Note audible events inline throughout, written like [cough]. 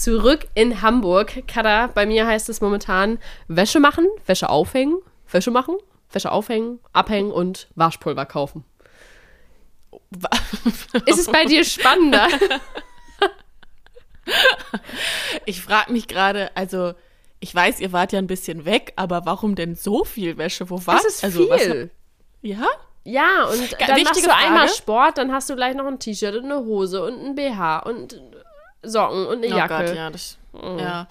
zurück in Hamburg. Kada, bei mir heißt es momentan Wäsche machen, Wäsche aufhängen, Wäsche machen, Wäsche aufhängen, abhängen und Waschpulver kaufen. [laughs] Ist es bei dir spannender? ich frage mich gerade, also ich weiß, ihr wart ja ein bisschen weg, aber warum denn so viel Wäsche? Wo war Das ist also, was- viel. ja? Ja, und dann machst wichtige du einmal Frage. Sport, dann hast du gleich noch ein T-Shirt und eine Hose und ein BH und Socken und eine Oh Jacke. Gott, ja, das, ja.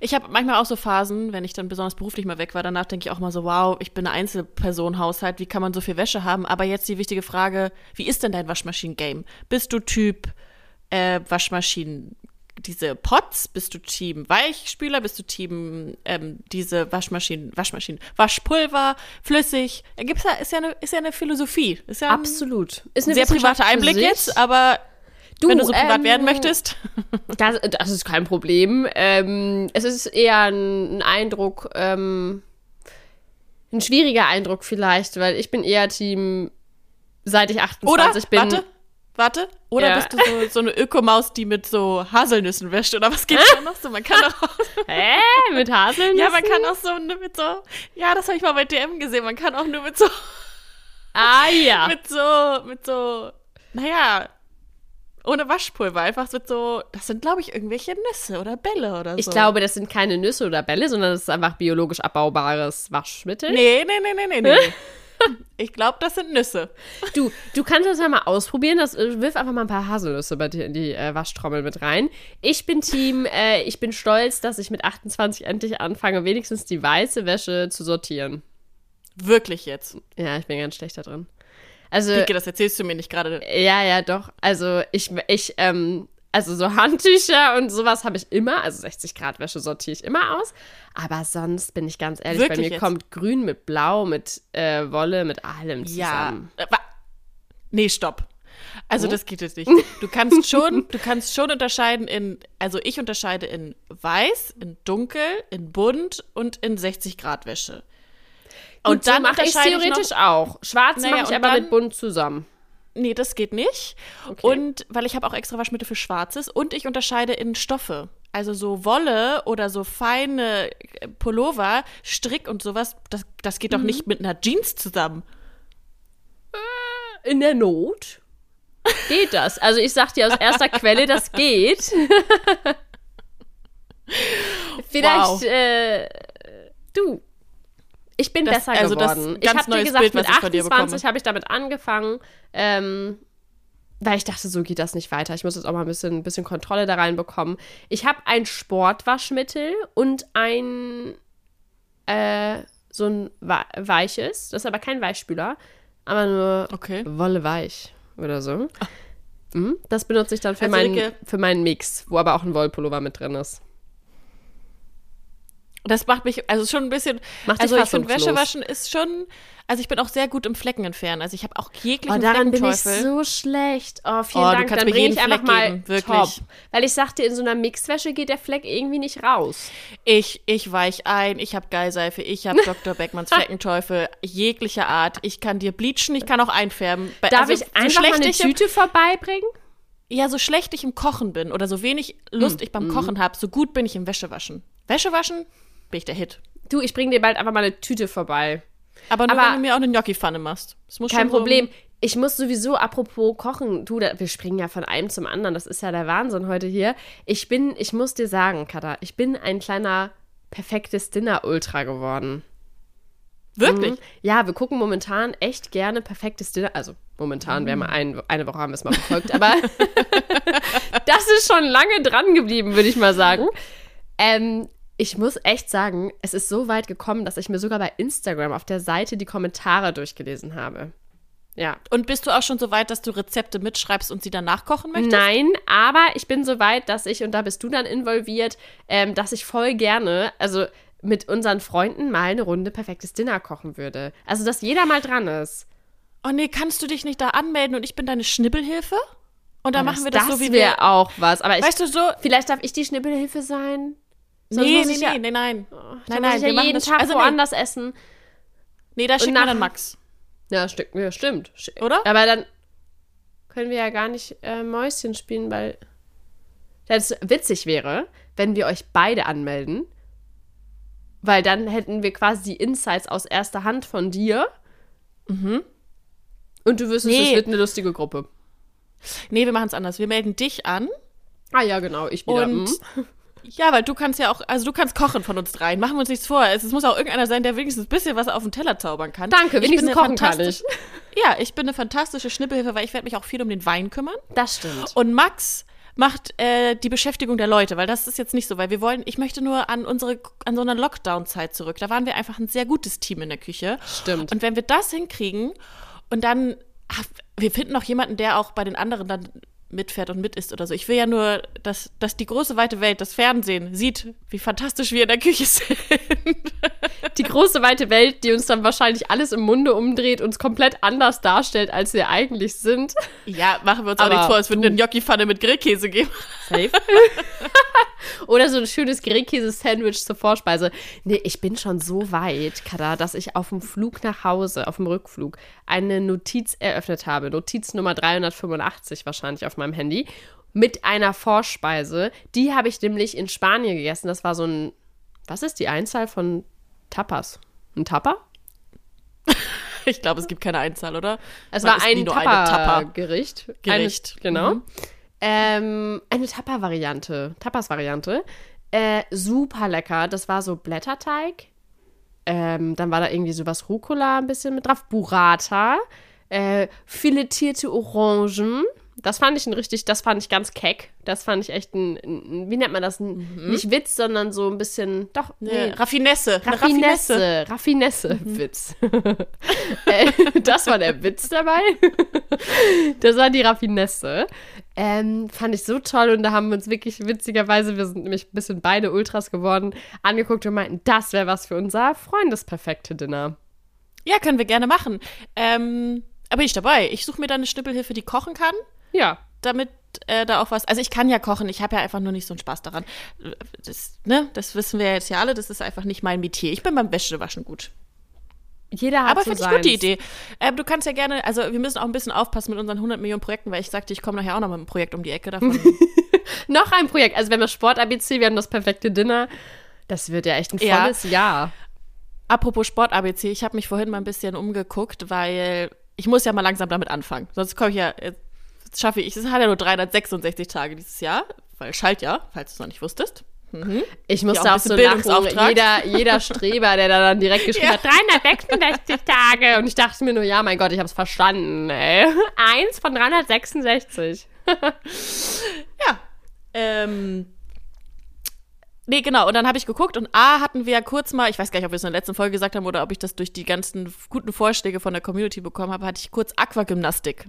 Ich habe manchmal auch so Phasen, wenn ich dann besonders beruflich mal weg war, danach denke ich auch mal so, wow, ich bin eine Einzelpersonenhaushalt, wie kann man so viel Wäsche haben? Aber jetzt die wichtige Frage, wie ist denn dein Waschmaschinen-Game? Bist du Typ äh, Waschmaschinen, diese Pots? Bist du Team Weichspüler? Bist du Team ähm, diese Waschmaschinen, Waschmaschinen, Waschpulver, flüssig? Äh, Gibt's da, ist ja eine, ist ja eine Philosophie. Ist ja ein Absolut. Ist eine sehr privater Einblick jetzt, aber Du, wenn du so privat ähm, werden möchtest. [laughs] Das, das ist kein Problem. Ähm, es ist eher ein, ein Eindruck, ähm, ein schwieriger Eindruck vielleicht, weil ich bin eher Team, seit ich 28 Oder, bin. warte, warte, oder Ja. bist du so, so eine Ökomaus, die mit so Haselnüssen wäscht, oder was gibt's da noch so? Man kann doch auch, [laughs] Hä? Mit Haselnüssen? ja, man kann auch so ne- mit so, ja, das habe ich mal bei DM gesehen, man kann auch nur mit so, Ah ja. [laughs] mit so, mit so, naja, ohne Waschpulver, einfach mit so, das sind, glaube ich, irgendwelche Nüsse oder Bälle oder so. Ich glaube, das sind keine Nüsse oder Bälle, sondern das ist einfach biologisch abbaubares Waschmittel. Nee, nee, nee, nee, nee, nee. [laughs] ich glaube, das sind Nüsse. Du, du kannst das ja mal ausprobieren. Das, äh, wirf einfach mal ein paar Haselnüsse bei dir in die äh, Waschtrommel mit rein. Ich bin Team, äh, ich bin stolz, dass ich mit 28 endlich anfange, wenigstens die weiße Wäsche zu sortieren. Wirklich jetzt. Ja, ich bin ganz schlecht da drin. Also, Pike, das erzählst du mir nicht gerade. ja, ja, doch. Also, ich, ich, ähm, also so Handtücher und sowas habe ich immer. Also 60 Grad Wäsche sortiere ich immer aus. Aber sonst bin ich ganz ehrlich, bei Wirklich mir jetzt? kommt Grün mit Blau, mit äh, Wolle, mit allem Ja. zusammen. Äh, wa- Nee, stopp. Also das geht jetzt nicht. [laughs] Du kannst schon, du kannst schon unterscheiden in, also ich unterscheide in weiß, in dunkel, in bunt und in 60 Grad Wäsche. Und dann mache ich theoretisch noch- auch. Schwarz Naja, mache ich und aber dann- mit bunt zusammen. Nee, das geht nicht. Okay. Und weil ich habe auch extra Waschmittel für Schwarzes und ich unterscheide in Stoffe. Also so Wolle oder so feine äh, Pullover, Strick und sowas, das, das geht doch nicht mit einer Jeans zusammen. In der Not geht das. Also ich sag dir aus erster [laughs] Quelle, das geht. [laughs] Vielleicht, Wow. äh, du. Ich bin Das- besser also das geworden. ich habe dir gesagt, Bild, mit ich von dir bekomme. 28 habe ich damit angefangen. Ähm, weil ich dachte, so geht das nicht weiter. Ich muss jetzt auch mal ein bisschen, ein bisschen Kontrolle da reinbekommen. Ich habe ein Sportwaschmittel und ein äh, so ein weiches. Das ist aber kein Weichspüler, aber nur Okay. Wolle weich oder so. Mhm. Das benutze ich dann für, Also, meinen, für meinen Mix, wo aber auch ein Wollpullover mit drin ist. Das macht mich also schon ein bisschen. Macht also ich finde fassungslos. Wäsche waschen ist schon. Also ich bin auch sehr gut im Flecken entfernen. Also ich habe auch Oh, jeglichen daran bin ich so schlecht. Oh, vielen Oh, du Dank. Dann bringe ich einfach Fleck mal geben, wirklich. top. Weil ich sagte, in so einer Mixwäsche geht der Fleck irgendwie nicht raus. Ich, ich weich ein, ich habe Geilseife, ich habe [laughs] Dr. Beckmanns Fleckenteufel jeglicher Art. Ich kann dir bleachen, ich kann auch einfärben. Darf also, ich einfach mal eine Tüte vorbeibringen? Ja, so schlecht ich im Kochen bin oder so wenig Lust Hm, ich beim Kochen habe, so gut bin ich im Wäschewaschen. Wäschewaschen bin ich der Hit. Du, ich bringe dir bald einfach mal eine Tüte vorbei. Aber nur Aber- wenn du mir auch eine Gnocchi-Pfanne machst. Das muss Kein so- Problem. Ich muss sowieso, apropos Kochen, du, wir springen ja von einem zum anderen. Das ist ja der Wahnsinn heute hier. Ich bin, ich muss dir sagen, Katha, ich bin ein kleiner perfektes Dinner-Ultra geworden. Wirklich? Mhm. Ja, wir gucken momentan echt gerne perfektes Dinner. Also momentan, wir haben ein, eine Woche haben wir es mal verfolgt, aber [laughs] das ist schon lange dran geblieben, würde ich mal sagen. [laughs] Ähm, ich muss echt sagen, es ist so weit gekommen, dass ich mir sogar bei Instagram auf der Seite die Kommentare durchgelesen habe. Ja. Und bist du auch schon so weit, dass du Rezepte mitschreibst und sie dann nachkochen möchtest? Nein, aber ich bin so weit, dass ich, und da bist du dann involviert, ähm, dass ich voll gerne, also mit unseren Freunden mal eine Runde perfektes Dinner kochen würde. Also, dass jeder mal dran ist. Oh nee, kannst du dich nicht da anmelden und ich bin deine Schnibbelhilfe? Und dann machen wir das, das so wie wäre wir. auch was. Aber ich, Weißt du so? vielleicht darf ich die Schnibbelhilfe sein? Sonst Nee, muss nee, ich nee, ja, nee, nein. Dann Nein, nein, ich wir ja machen jeden das. Tag Also nee, woanders essen. nee, da schicken wir dann Max. Ja, stimmt. Ja, stimmt. Oder? Aber dann können wir ja gar nicht äh, Mäuschen spielen, weil dass es witzig wäre, wenn wir euch beide anmelden. Weil dann hätten wir quasi die Insights aus erster Hand von dir. Und du wüsstest, Nee. es wird eine lustige Gruppe. Nee, wir machen es anders. Wir melden dich an. Ah ja, genau, ich wieder. Und mhm. Ja, weil du kannst ja auch, also du kannst kochen von uns dreien. Machen wir uns nichts vor. Es, es muss auch irgendeiner sein, der wenigstens ein bisschen was auf den Teller zaubern kann. Danke, Ich wenigstens kochen kann fantastisch- [laughs] Ja, ich bin eine fantastische Schnippelhilfe, weil ich werde mich auch viel um den Wein kümmern. Das stimmt. Und Max macht äh, die Beschäftigung der Leute, weil das ist jetzt nicht so, weil wir wollen, ich möchte nur an unsere, an so eine Lockdown-Zeit zurück. Da waren wir einfach ein sehr gutes Team in der Küche. Stimmt. Und wenn wir das hinkriegen und dann, ach, wir finden noch jemanden, der auch bei den anderen dann mitfährt und mit isst oder so. Ich will ja nur, dass, dass die große weite Welt, das Fernsehen, sieht, wie fantastisch wir in der Küche sind. [laughs] Die große weite Welt, die uns dann wahrscheinlich alles im Munde umdreht, uns komplett anders darstellt, als wir eigentlich sind. Ja, machen wir uns auch Aber nichts vor, es wird eine Gnocchi-Pfanne mit Grillkäse geben. Safe. [laughs] Oder so ein schönes Grillkäse-Sandwich zur Vorspeise. Nee, ich bin schon so weit, Kada, dass ich auf dem Flug nach Hause, auf dem Rückflug, eine Notiz eröffnet habe. Notiz Nummer 385 wahrscheinlich auf meinem Handy. Mit einer Vorspeise. Die habe ich nämlich in Spanien gegessen. Das war so ein, was ist die Einzahl von Tapas? Ein Tapa? [laughs] Ich glaube, es gibt keine Einzahl, oder? Es Man war ein eine Tapa. Tapa-Gericht. Gericht. Eine, genau. Mhm. Ähm, eine Tapa-Variante. Tapas-Variante. Äh, super lecker. Das war so Blätterteig. Ähm, dann war da irgendwie sowas Rucola ein bisschen mit drauf. Burrata. Äh, filetierte Orangen. Das fand ich ein richtig, das fand ich ganz keck. Das fand ich echt ein, ein wie nennt man das? Ein, Nicht Witz, sondern so ein bisschen, doch, Mhm. Eine Raffinesse. Eine Raffinesse, Raffinesse-Witz. [laughs] äh, das war der Witz dabei. [laughs] das war die Raffinesse. Ähm, fand ich so toll und da haben wir uns wirklich witzigerweise, wir sind nämlich ein bisschen beide Ultras geworden, angeguckt und meinten, das wäre was für unser Freundesperfekte Dinner. Ja, können wir gerne machen. Ähm, aber bin ich dabei. Ich suche mir dann eine Schnippelhilfe, die kochen kann, Ja. damit äh, da auch was. Also ich kann ja kochen, ich habe ja einfach nur nicht so einen Spaß daran. Das, ne, das wissen wir jetzt ja alle, das ist einfach nicht mein Metier. Ich bin beim Wäschewaschen gut. Jeder hat Aber so finde ich gut die. Idee. Ähm, du kannst ja gerne, also wir müssen auch ein bisschen aufpassen mit unseren 100 Millionen Projekten, weil ich sagte, ich komme nachher auch noch mit einem Projekt um die Ecke davon. [laughs] Noch ein Projekt. Also wir haben das Sport-ABC, wir haben das perfekte Dinner. Das wird ja echt ein Ja. volles Jahr. Apropos Sport-ABC, ich habe mich vorhin mal ein bisschen umgeguckt, weil ich muss ja mal langsam damit anfangen. Sonst komme ich ja, äh, schaffe ich, es hat ja nur 366 Tage dieses Jahr, weil Schaltjahr, falls du es noch nicht wusstest. Ich musste Ja, auch auch ein so lachen. Jeder, jeder [laughs] Streber, der da dann direkt geschrieben Ja. hat, 366 Tage. Und ich dachte mir nur, ja, mein Gott, ich hab's verstanden, ey. Eins von 366. [laughs] Ja. Ähm. Nee, genau. Und dann habe ich geguckt und A hatten wir ja kurz mal, ich weiß gar nicht, ob wir es in der letzten Folge gesagt haben oder ob ich das durch die ganzen guten Vorschläge von der Community bekommen habe, hatte ich kurz Aquagymnastik.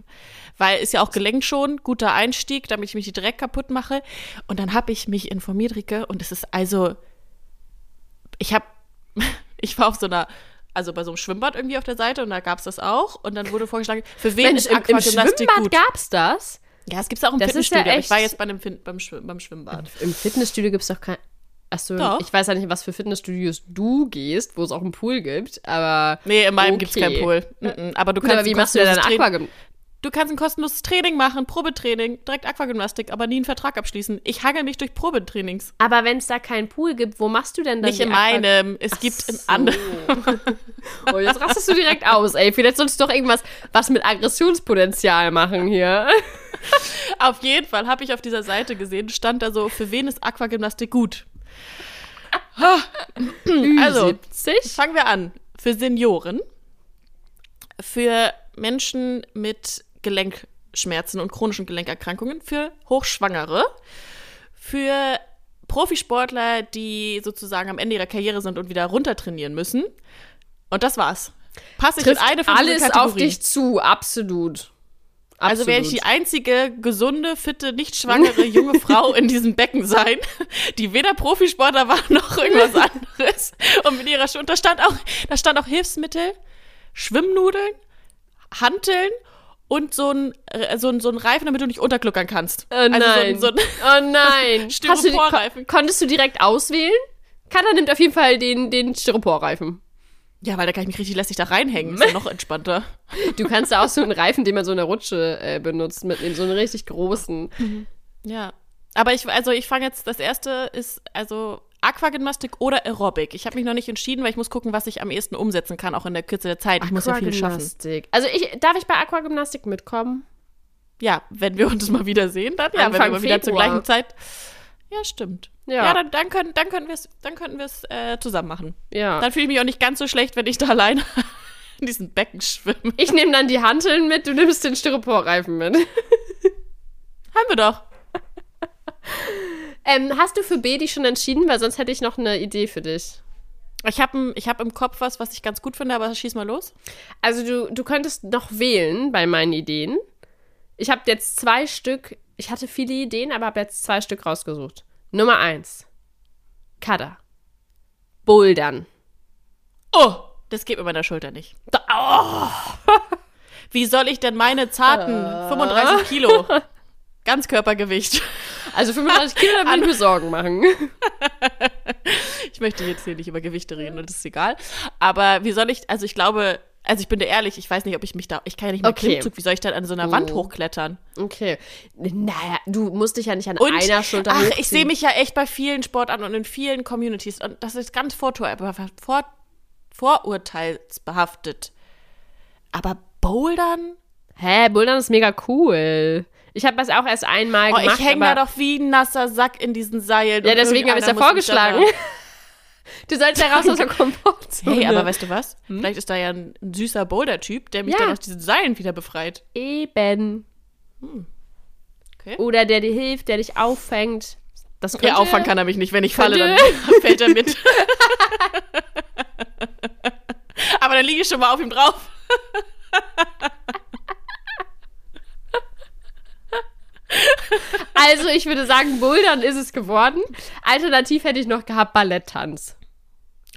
Weil ist ja auch gelenkt schon, guter Einstieg, damit ich mich nicht direkt kaputt mache. Und dann habe ich mich informiert, Rike, und es ist also, ich habe, [laughs] ich war auf so einer, also bei so einem Schwimmbad irgendwie auf der Seite und da gab es das auch. Und dann wurde vorgeschlagen, für wen Mensch, ist im, im Aquagymnastik Schwimmbad gut? gab's das? Ja, es gibt's auch im Das ist ja Fitnessstudio. aber ich war jetzt bei einem beim, Schwimm beim Schwimmbad. Im Fitnessstudio gibt's doch kein. Achso, Doch. ich weiß ja nicht, was für Fitnessstudios du gehst, wo es auch einen Pool gibt, aber. Nee, in meinem Okay. gibt's keinen Pool. Mhm, Aber du Gut, kannst aber wie machst du denn Aquagym? Du kannst ein kostenloses Training machen, Probetraining, direkt Aquagymnastik, aber nie einen Vertrag abschließen. Ich hangel mich durch Probetrainings. Aber wenn es da keinen Pool gibt, wo machst du denn dann Nicht in meinem, es gibt in so. anderen. Oh, jetzt rastest du direkt aus, ey. Vielleicht solltest du doch irgendwas was mit Aggressionspotenzial machen hier. [laughs] Auf jeden Fall habe ich auf dieser Seite gesehen, stand da so, für wen ist Aquagymnastik gut? Also, 70? Fangen wir an. Für Senioren, für Menschen mit Gelenkschmerzen und chronischen Gelenkerkrankungen, für Hochschwangere, für Profisportler, die sozusagen am Ende ihrer Karriere sind und wieder runtertrainieren müssen. Und das war's. Passe ich in eine von alles auf dich zu, absolut. Also werde ich die einzige gesunde, fitte, nicht schwangere junge Frau in diesem Becken sein, die weder Profisportler war noch irgendwas anderes. Und mit ihrer Sch- und da stand auch, da stand auch Hilfsmittel, Schwimmnudeln, Hanteln und so ein, äh, so ein, so ein Reifen, damit du nicht untergluckern kannst. Oh nein. Also so ein, so ein, oh nein. [laughs] Hast du Styroporreifen. kon konntest du direkt auswählen? Kada nimmt auf jeden Fall den, den Styroporreifen. Ja, weil da kann ich mich richtig lässig da reinhängen. Ist ja noch entspannter. [laughs] Du kannst da auch so einen Reifen, den man so in der Rutsche äh, benutzt, mitnehmen. So einen richtig großen. Ja. Aber ich, also ich fange jetzt, das erste ist also Aquagymnastik oder Aerobic. Ich habe mich noch nicht entschieden, weil ich muss gucken, was ich am ehesten umsetzen kann, auch in der Kürze der Zeit. Ich muss ja viel schaffen. Also ich, darf ich bei Aquagymnastik mitkommen? Ja, wenn wir uns mal wieder sehen, dann ja, wenn wir Anfang mal wieder zur Februar. gleichen Zeit. Ja, stimmt. Ja. Ja, dann, dann, können, dann könnten wir es dann könnten wir es äh, zusammen machen. Ja. Dann fühle ich mich auch nicht ganz so schlecht, wenn ich da alleine [laughs] in diesen Becken schwimme. Ich nehme dann die Hanteln mit, du nimmst den Styroporreifen mit. [laughs] Haben wir doch. [laughs] Ähm, hast du für B dich schon entschieden? Weil sonst hätte ich noch eine Idee für dich. Ich habe ich hab im Kopf was, was ich ganz gut finde, aber schieß mal los. Also du, du könntest noch wählen bei meinen Ideen. Ich habe jetzt zwei Stück, ich hatte viele Ideen, aber habe jetzt zwei Stück rausgesucht. Nummer eins. Kada. Bouldern. Oh, das geht mit meiner Schulter nicht. Oh. [laughs] Wie soll ich denn meine zarten Äh. 35 Kilo [laughs] Ganzkörpergewicht? Also 35 Kilo, da würde ich mir Sorgen machen. [laughs] Ich möchte jetzt hier nicht über Gewichte reden, und das ist egal. Aber wie soll ich, also ich glaube, also ich bin dir ehrlich, ich weiß nicht, ob ich mich da, ich kann ja nicht mal Okay. Klimmzug, wie soll ich dann an so einer Wand hochklettern? Okay. Naja, du musst dich ja nicht an Und, einer Schulter ach, ich hochziehen. sehe mich ja echt bei vielen Sportarten und in vielen Communities und das ist ganz vortur vor vorurteilsbehaftet. Aber Bouldern? Hä, Bouldern ist mega cool. Ich habe das auch erst einmal Oh, gemacht. ich hänge da doch wie ein nasser Sack in diesen Seilen. Ja, deswegen habe ich es ja vorgeschlagen. [laughs] Du sollst ja raus aus der Komfortzone. Hey, aber weißt du was? Vielleicht ist da ja ein, süßer Boulder-Typ, der mich Ja. dann aus diesen Seilen wieder befreit. Eben. Okay. Oder der dir hilft, der dich auffängt. Das könnte, Ja, auffangen kann er mich nicht. Wenn ich falle, dann Könnte- fällt er mit. [laughs] Aber dann liege ich schon mal auf ihm drauf. Also, ich würde sagen, Bouldern ist es geworden. Alternativ hätte ich noch gehabt Balletttanz.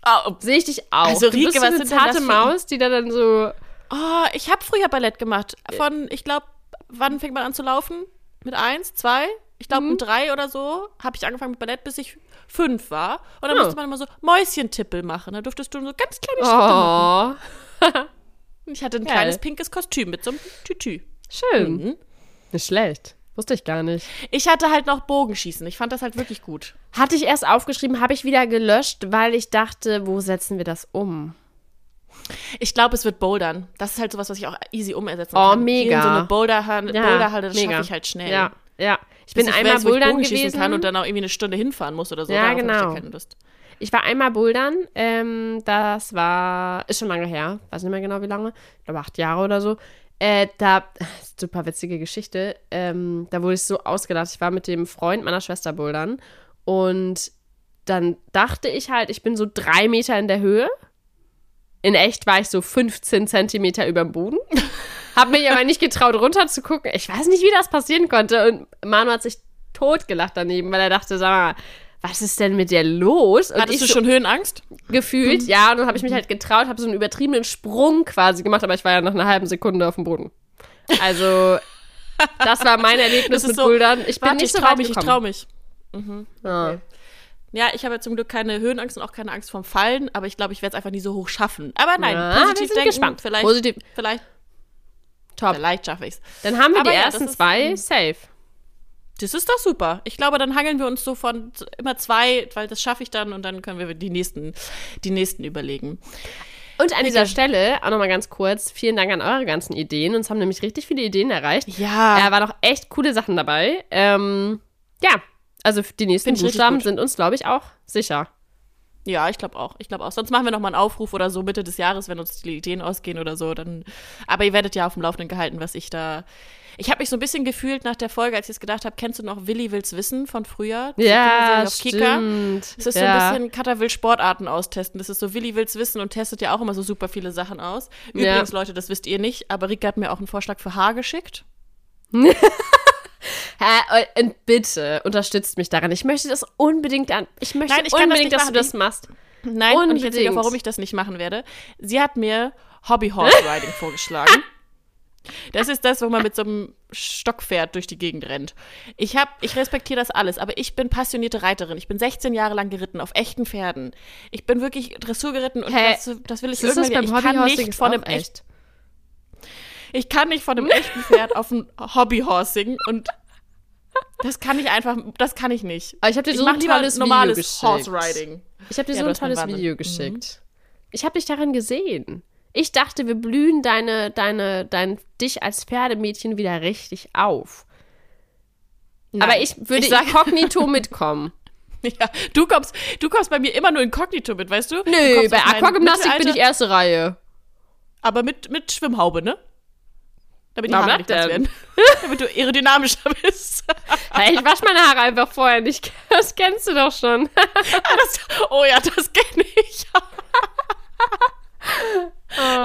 Oh, Sehe ich dich auch. Also, du bist Rieke, so was eine zarte Maus, die da dann so... oh, ich habe früher Ballett gemacht. Von, ich glaube, wann fängt man an zu laufen? Mit eins, zwei? Ich glaube, mit drei oder so habe ich angefangen mit Ballett, bis ich fünf war. Und dann Oh. musste man immer so Mäuschentippel machen. Da durftest du so ganz kleine Schritte machen. Oh, [laughs] Und Ich hatte ein Geil. kleines pinkes Kostüm mit so einem Tütü. schön. Mhm. Nicht schlecht. Wusste ich gar nicht. Ich hatte halt noch Bogenschießen. Ich fand das halt wirklich gut. Hatte ich erst aufgeschrieben, habe ich wieder gelöscht, weil ich dachte, wo setzen wir das um? Ich glaube, es wird Bouldern. Das ist halt sowas, was ich auch easy umersetzen Oh, kann. mega. Hier in so eine Boulderhalle, Ja, Boulderhalle das mega. schaffe ich halt schnell. Ja, ja. Ich bin ich einmal weiß, wo ich bouldern gewesen. kann und dann auch irgendwie eine Stunde hinfahren muss oder so. Ja, Darauf genau. Ich. Ich war einmal bouldern. Ähm, das war, ist schon lange her. Weiß nicht mehr genau wie lange. Ich glaube acht Jahre oder so. Äh, da, [laughs] super witzige Geschichte. Ähm, da wurde ich so ausgelacht. Ich war mit dem Freund meiner Schwester bouldern. Und dann dachte ich halt, ich bin so drei Meter in der Höhe. In echt war ich so 15 Zentimeter über dem Boden. [laughs] Hab mich aber nicht getraut, runter zu gucken. Ich weiß nicht, wie das passieren konnte. Und Manu hat sich totgelacht daneben, weil er dachte, sag mal, was ist denn mit dir los? Und Hattest ich du schon Höhenangst? gefühlt, ja, und dann habe ich mich halt getraut, habe so einen übertriebenen Sprung quasi gemacht, aber ich war ja nach einer halben Sekunde auf dem Boden. Also, das war mein [laughs] Erlebnis mit so, Bouldern. Ich bin Warte, nicht ich so trau weit mich, ich gekommen. trau mich. Ja. Ja, ich habe ja zum Glück keine Höhenangst und auch keine Angst vorm Fallen, aber ich glaube, ich werde es einfach nie so hoch schaffen. Aber nein, wir positiv sind denken, gespannt. vielleicht, Positiv. vielleicht, Top. vielleicht schaffe ich es. Dann haben wir Aber die ja, ersten zwei safe. Das ist doch super. Ich glaube, dann hangeln wir uns so von immer zwei, weil das schaffe ich dann und dann können wir die nächsten, die nächsten überlegen. Und an dieser Stelle auch nochmal ganz kurz, vielen Dank an eure ganzen Ideen. Uns haben nämlich richtig viele Ideen erreicht. Ja. Da waren auch echt coole Sachen dabei. Ähm, ja, also die nächsten Buchstaben sind uns, glaube ich, auch sicher. Ja, ich glaube auch. Ich glaube auch. Sonst machen wir noch mal einen Aufruf oder so Mitte des Jahres, wenn uns die Ideen ausgehen oder so. Dann. Aber ihr werdet ja auf dem Laufenden gehalten, was ich da. Ich habe mich so ein bisschen gefühlt nach der Folge, als ich es gedacht habe, kennst du noch Willi will's wissen von früher? Ja, stimmt. Es ist ja. so ein bisschen Kata will Sportarten austesten. Das ist so, Willi will's wissen und testet ja auch immer so super viele Sachen aus. Ja. Übrigens, Leute, das wisst ihr nicht, aber Rika hat mir auch einen Vorschlag für Haar geschickt. [laughs] Hä, äh, und bitte unterstützt mich daran. Ich möchte das unbedingt an. Ich möchte Nein, ich das unbedingt, nicht dass du das machst. Nein, und ich erzähle Unbedingt. auch, warum ich das nicht machen werde. Sie hat mir Hobby Horse Riding [laughs] vorgeschlagen. Das ist das, wo man mit so einem Stockpferd durch die Gegend rennt. Ich hab, ich respektiere das alles, aber ich bin passionierte Reiterin. Ich bin 16 Jahre lang geritten auf echten Pferden. Ich bin wirklich Dressur geritten und das, das will ich Das ist das irgendwann beim. Ich kann nicht von einem echt, echt. ich kann nicht von einem echten Pferd auf ein Hobbyhorsing und Das kann ich einfach, das kann ich nicht. Aber ich habe dir so ein tolles normales Video Horse geschickt. Riding. Ich habe dir Ja, so ein tolles. Video geschickt. Ich habe dich daran gesehen. Ich dachte, wir blühen deine, deine, dein, dich als Pferdemädchen wieder richtig auf. Aber Nein. ich würde ich sag, inkognito [laughs] mitkommen. ja, du kommst, du kommst bei mir immer nur inkognito mit, weißt du? du Nö, kommst bei Aquagymnastik bin ich erste Reihe. Aber mit, mit Schwimmhaube, ne? Damit die Warum Haare nicht nass werden. [laughs] Damit du aerodynamischer bist. Hey, ich wasche meine Haare einfach vorher nicht. [laughs] Das kennst du doch schon. Das, oh ja, das kenne ich.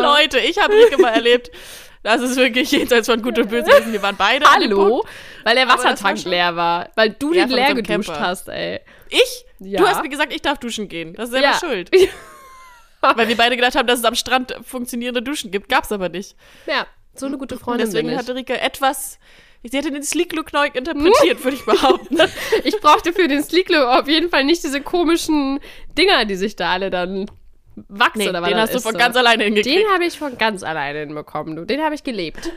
Leute, ich habe Rieke mal erlebt. Das ist wirklich jenseits von Gut und Böse gewesen. Wir waren beide Hallo? Weil der war Wassertank schon- leer war. Weil du den leer geduscht Camper. hast, ey. Ich? Ja. Du hast mir gesagt, ich darf duschen gehen. Das ist selber Ja. schuld. [laughs] Weil wir beide gedacht haben, dass es am Strand funktionierende Duschen gibt. Gab's aber nicht. Ja, so eine gute Und Freundin deswegen bin ich. hatte Rike etwas. Sie hatte den Sleek Look neu interpretiert, würde ich behaupten. [laughs] Ich brauchte für den Sleek Look auf jeden Fall nicht diese komischen Dinger, die sich da alle dann wachsen Nee, oder was den das hast du von so. ganz alleine hingekriegt. Den habe ich von ganz alleine hinbekommen, du. Den habe ich gelebt.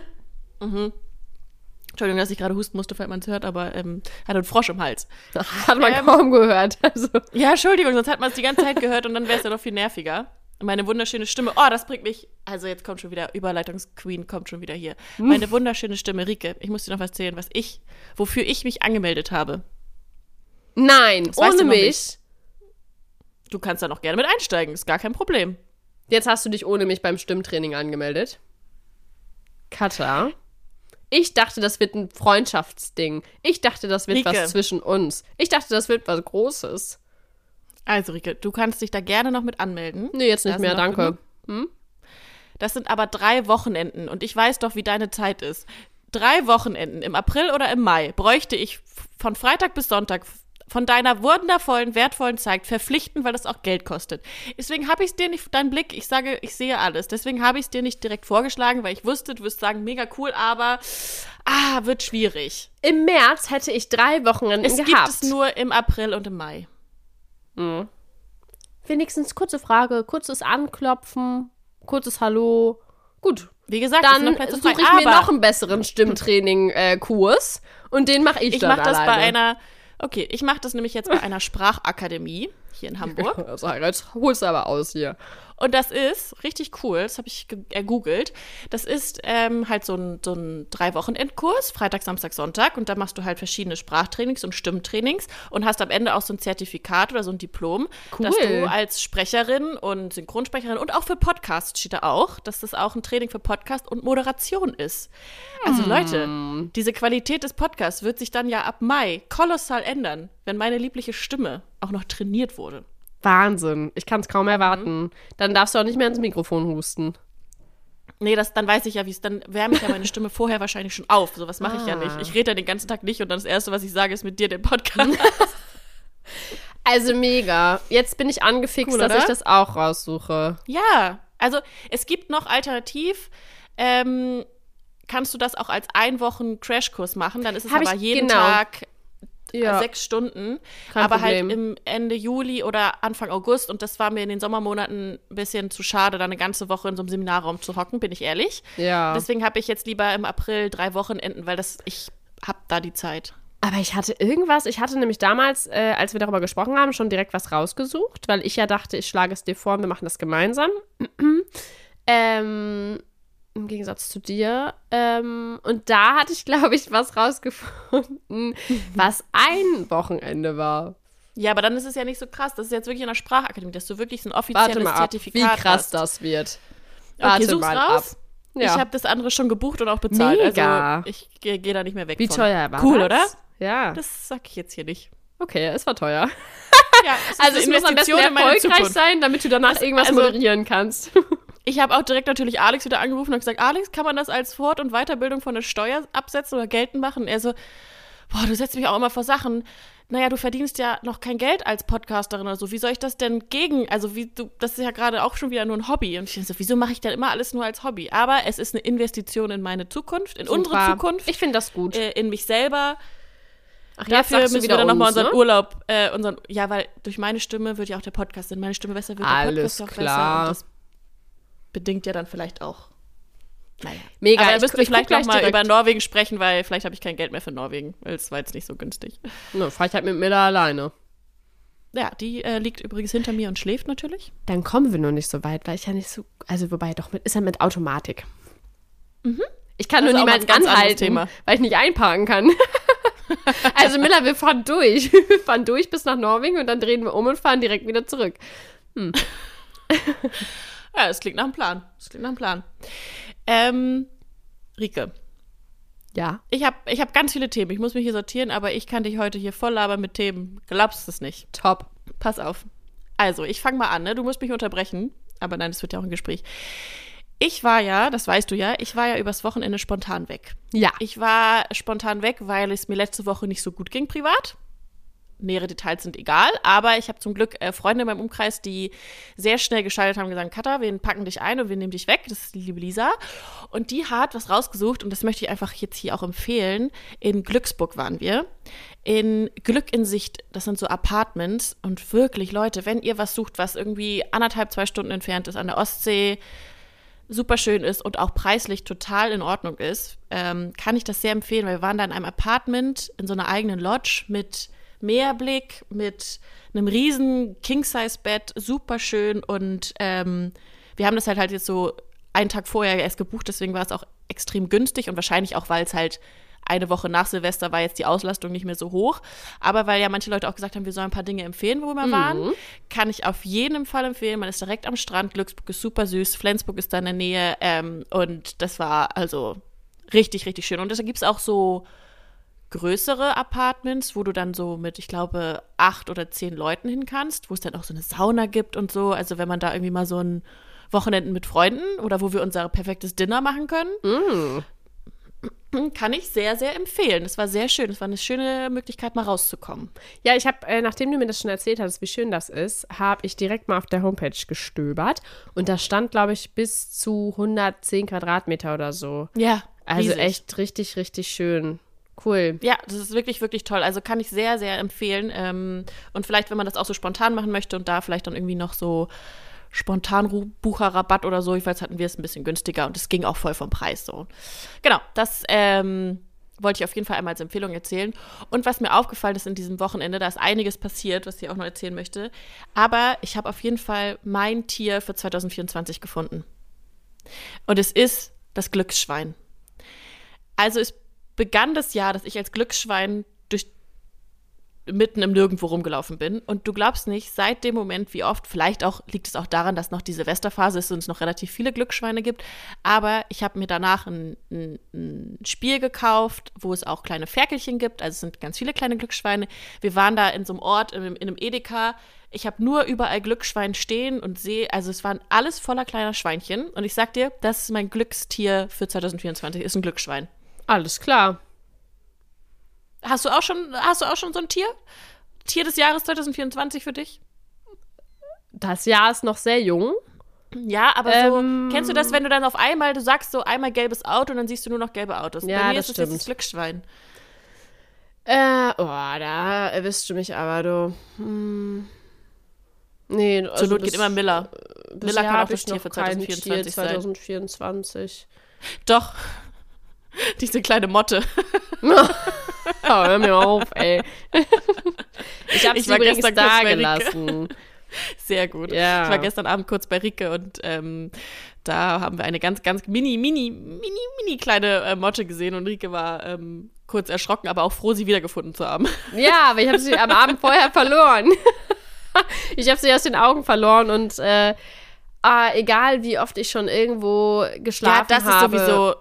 Entschuldigung, dass ich gerade husten musste, falls man es hört, aber ähm, hatte einen Frosch im Hals. [laughs] Hat man Ähm. kaum gehört. Also, Ja, Entschuldigung, sonst hat man es die ganze Zeit gehört und dann wäre es ja noch viel nerviger. Meine wunderschöne Stimme, oh, das bringt mich, also jetzt kommt schon wieder, Überleitungsqueen kommt schon wieder hier. Meine wunderschöne Stimme, Rike, ich muss dir noch was erzählen, was ich, wofür ich mich angemeldet habe. nein, weißt du ohne noch mich. Du kannst da noch gerne mit einsteigen, ist gar kein Problem. Jetzt hast du dich ohne mich beim Stimmtraining angemeldet. Katha. Ich dachte, das wird ein Freundschaftsding. Ich dachte, das wird Rike. was zwischen uns. Ich dachte, das wird was Großes. Also, Rike, du kannst dich da gerne noch mit anmelden. Nee, jetzt nicht Da mehr, danke. genug. Das sind aber drei Wochenenden und ich weiß doch, wie deine Zeit ist. Drei Wochenenden im April oder im Mai bräuchte ich von Freitag bis Sonntag von deiner wundervollen, wertvollen Zeit verpflichten, weil das auch Geld kostet. Deswegen habe ich es dir nicht, dein Blick, ich sage, ich sehe alles. Deswegen habe ich es dir nicht direkt vorgeschlagen, weil ich wusste, du wirst sagen, mega cool, aber ah, wird schwierig. Im März hätte ich drei Wochenenden Es gehabt. gibt es nur im April und im Mai. Wenigstens kurze Frage, kurzes Anklopfen, kurzes Hallo. Gut, Wie gesagt, es dann suche ich mir noch einen besseren Stimmtraining-Kurs und den mache ich, ich dann mache das bei alleine. einer, okay, ich mache das nämlich jetzt bei einer [laughs] Sprachakademie hier in [laughs] Hamburg. Also, jetzt holst du aber aus hier. Und das ist richtig cool, das habe ich ge- ergoogelt. Das ist ähm, halt so ein, so ein Drei-Wochen-Endkurs, Freitag, Samstag, Sonntag. Und da machst du halt verschiedene Sprachtrainings und Stimmtrainings und hast am Ende auch so ein Zertifikat oder so ein Diplom, Cool. dass du als Sprecherin und Synchronsprecherin und auch für Podcast steht da auch, dass das auch ein Training für Podcast und Moderation ist. Also Leute, diese Qualität des Podcasts wird sich dann ja ab Mai kolossal ändern, wenn meine liebliche Stimme auch noch trainiert wurde. Wahnsinn. Ich kann es kaum erwarten. Dann darfst du auch nicht mehr ins Mikrofon husten. Nee, das, dann weiß ich ja, wie es, dann wärme ich ja meine Stimme vorher wahrscheinlich schon auf. Sowas mache ich ja Ah. nicht. Ich rede ja den ganzen Tag nicht und dann das Erste, was ich sage, ist mit dir den Podcast. [laughs] Also mega. Jetzt bin ich angefixt, Cool, dass ich das auch raussuche. ja, also es gibt noch alternativ, ähm, kannst du das auch als ein Wochen Crashkurs machen. Dann ist es Hab aber jeden genau. Tag Ja. sechs Stunden, Kein aber Problem. halt im Ende Juli oder Anfang August und das war mir in den Sommermonaten ein bisschen zu schade, da eine ganze Woche in so einem Seminarraum zu hocken, bin ich ehrlich. Ja. Deswegen habe ich jetzt lieber im April drei Wochenenden, weil das ich hab da die Zeit. Aber ich hatte irgendwas, ich hatte nämlich damals, äh, als wir darüber gesprochen haben, schon direkt was rausgesucht, weil ich ja dachte, ich schlage es dir vor und wir machen das gemeinsam. [clears throat] ähm, Im Gegensatz zu dir. Ähm, und da hatte ich, [laughs] glaube ich, was rausgefunden, [laughs] was ein Wochenende war. Ja, aber dann ist es ja nicht so krass. Das ist jetzt wirklich in der Sprachakademie, dass du wirklich so ein Warte offizielles mal ab, wie Zertifikat krass hast. das wird. Okay, Warte such's mal raus. ab. Ja. Ich habe das andere schon gebucht und auch bezahlt. Mega. Also ich gehe geh da nicht mehr weg wie von. teuer war Cool, das? oder? Ja. Das sag ich jetzt hier nicht. Okay, es war teuer. Ja, Also es muss am besten erfolgreich sein, damit du danach irgendwas also- moderieren kannst. Ich habe auch direkt natürlich Alex wieder angerufen und gesagt, Alex, kann man das als Fort- und Weiterbildung von der Steuer absetzen oder geltend machen? Und er so, boah, du setzt mich auch immer vor Sachen. Naja, du verdienst ja noch kein Geld als Podcasterin oder so. Wie soll ich das denn gegen? Also, wie du, das ist ja gerade auch schon wieder nur ein Hobby. Und ich denke so, wieso mache ich denn immer alles nur als Hobby? Aber es ist eine Investition in meine Zukunft, in unsere Super. Zukunft, Ich finde das gut. äh, in mich selber. Ach, Dafür müssen wir dann nochmal uns, unseren ne? Urlaub, äh, unseren, ja, weil durch meine Stimme wird ja auch der Podcast, wenn meine Stimme besser wird, der Alles Podcast auch klar. besser. Und das bedingt ja dann vielleicht auch Naja. Mega. Aber ich da wir ich vielleicht noch gleich mal direkt. über Norwegen sprechen, weil vielleicht habe ich kein Geld mehr für Norwegen, weil es war jetzt nicht so günstig. Ne, fahr ich halt mit Miller alleine. Ja, die äh, liegt übrigens hinter mir und schläft natürlich. Dann kommen wir nur nicht so weit, weil ich ja nicht so. Also, wobei, doch, mit, ist er mit Automatik. Ich kann Das nur ein ganz anderes anhalten, Thema. weil ich nicht einparken kann. [laughs] also, Miller, wir fahren durch. Wir fahren durch bis nach Norwegen und dann drehen wir um und fahren direkt wieder zurück. [laughs] Ja, es klingt nach einem Plan. Es klingt nach einem Plan. Ähm, Rike, Ja. ich habe ich hab ganz viele Themen. Ich muss mich hier sortieren, aber ich kann dich heute hier voll labern mit Themen. Glaubst es nicht. Top. Pass auf. Also, ich fange mal an, ne? Du musst mich unterbrechen. Aber nein, es wird ja auch ein Gespräch. Ich war ja, das weißt du ja, ich war ja übers Wochenende spontan weg. Ja. Ich war spontan weg, weil es mir letzte Woche nicht so gut ging privat. Nähere Details sind egal, aber ich habe zum Glück äh, Freunde in meinem Umkreis, die sehr schnell geschaltet haben gesagt, Katha, wir packen dich ein und wir nehmen dich weg. Das ist die liebe Lisa. Und die hat was rausgesucht und das möchte ich einfach jetzt hier auch empfehlen. In Glücksburg waren wir. In Glück in Sicht, das sind so Apartments und wirklich, Leute, wenn ihr was sucht, was irgendwie anderthalb, zwei Stunden entfernt ist an der Ostsee, super schön ist und auch preislich total in Ordnung ist, ähm, kann ich das sehr empfehlen, weil wir waren da in einem Apartment in so einer eigenen Lodge mit Meerblick, mit einem riesen King-Size-Bett, super schön und ähm, wir haben das halt halt jetzt so einen Tag vorher erst gebucht, deswegen war es auch extrem günstig und wahrscheinlich auch, weil es halt eine Woche nach Silvester war jetzt die Auslastung nicht mehr so hoch. Aber weil ja manche Leute auch gesagt haben, wir sollen ein paar Dinge empfehlen, wo wir waren, kann ich auf jeden Fall empfehlen. Man ist direkt am Strand. Glücksburg ist super süß. Flensburg ist da in der Nähe. Ähm, und das war also richtig, richtig schön. Und da gibt es auch so größere Apartments, wo du dann so mit, ich glaube, acht oder zehn Leuten hin kannst, wo es dann auch so eine Sauna gibt und so. Also wenn man da irgendwie mal so ein Wochenenden mit Freunden oder wo wir unser perfektes Dinner machen können, [clears throat] kann ich sehr, sehr empfehlen. Es war sehr schön. Es war eine schöne Möglichkeit, mal rauszukommen. Ja, ich habe, äh, nachdem du mir das schon erzählt hast, wie schön das ist, habe ich direkt mal auf der Homepage gestöbert. Und da stand, glaube ich, bis zu 110 Quadratmeter oder so. Ja, Also riesig. echt richtig, richtig schön. Cool. Ja, das ist wirklich, wirklich toll. Also kann ich sehr, sehr empfehlen. Ähm, und vielleicht, wenn man das auch so spontan machen möchte und da vielleicht dann irgendwie noch so spontan Bucherrabatt oder so, jedenfalls hatten wir es ein bisschen günstiger und es ging auch voll vom Preis so. Genau, das ähm, wollte ich auf jeden Fall einmal als Empfehlung erzählen. Und was mir aufgefallen ist in diesem Wochenende, da ist einiges passiert, was ich auch noch erzählen möchte. Aber ich habe auf jeden Fall mein Tier für 2024 gefunden. Und es ist das Glücksschwein. Also es begann das Jahr, dass ich als Glücksschwein durch mitten im Nirgendwo rumgelaufen bin. Und du glaubst nicht, seit dem Moment, wie oft, vielleicht auch liegt es auch daran, dass noch die Silvesterphase ist und es noch relativ viele Glücksschweine gibt. Aber ich habe mir danach ein, ein, ein Spiel gekauft, wo es auch kleine Ferkelchen gibt. Also es sind ganz viele kleine Glücksschweine. Wir waren da in so einem Ort, in, in einem Edeka. Ich habe nur überall Glücksschwein stehen und sehe, also es waren alles voller kleiner Schweinchen. Und ich sag dir, das ist mein Glückstier für 2024, ist ein Glücksschwein. Alles klar. Hast du auch schon, hast du auch schon so ein Tier? Tier des Jahres 2024 für dich? Das Jahr ist noch sehr jung. Ja, aber Ähm. so, kennst du das, wenn du dann auf einmal, du sagst so einmal gelbes Auto und dann siehst du nur noch gelbe Autos. Ja, Bei mir das ist stimmt. das Glücksschwein. Äh, oh, da erwischst du mich aber, du. Hm. Nee, also Zur Not bis- geht immer Miller. Miller kann auch das Tier für kein 2024 Tier sein. 2024. Doch. [laughs] Diese kleine Motte. [laughs] Oh, hör mir auf, ey. [laughs] Ich Ich war übrigens gestern da gelassen. Sehr gut. Ja. Ich war gestern Abend kurz bei Rike und ähm, da haben wir eine ganz, ganz mini, mini, mini, mini kleine äh, Motte gesehen und Rike war ähm, kurz erschrocken, aber auch froh, sie wiedergefunden zu haben. Ja, aber ich habe sie am Abend vorher verloren. Ich habe sie aus den Augen verloren und äh, ah, egal wie oft ich schon irgendwo geschlafen ja, das habe, ist sowieso.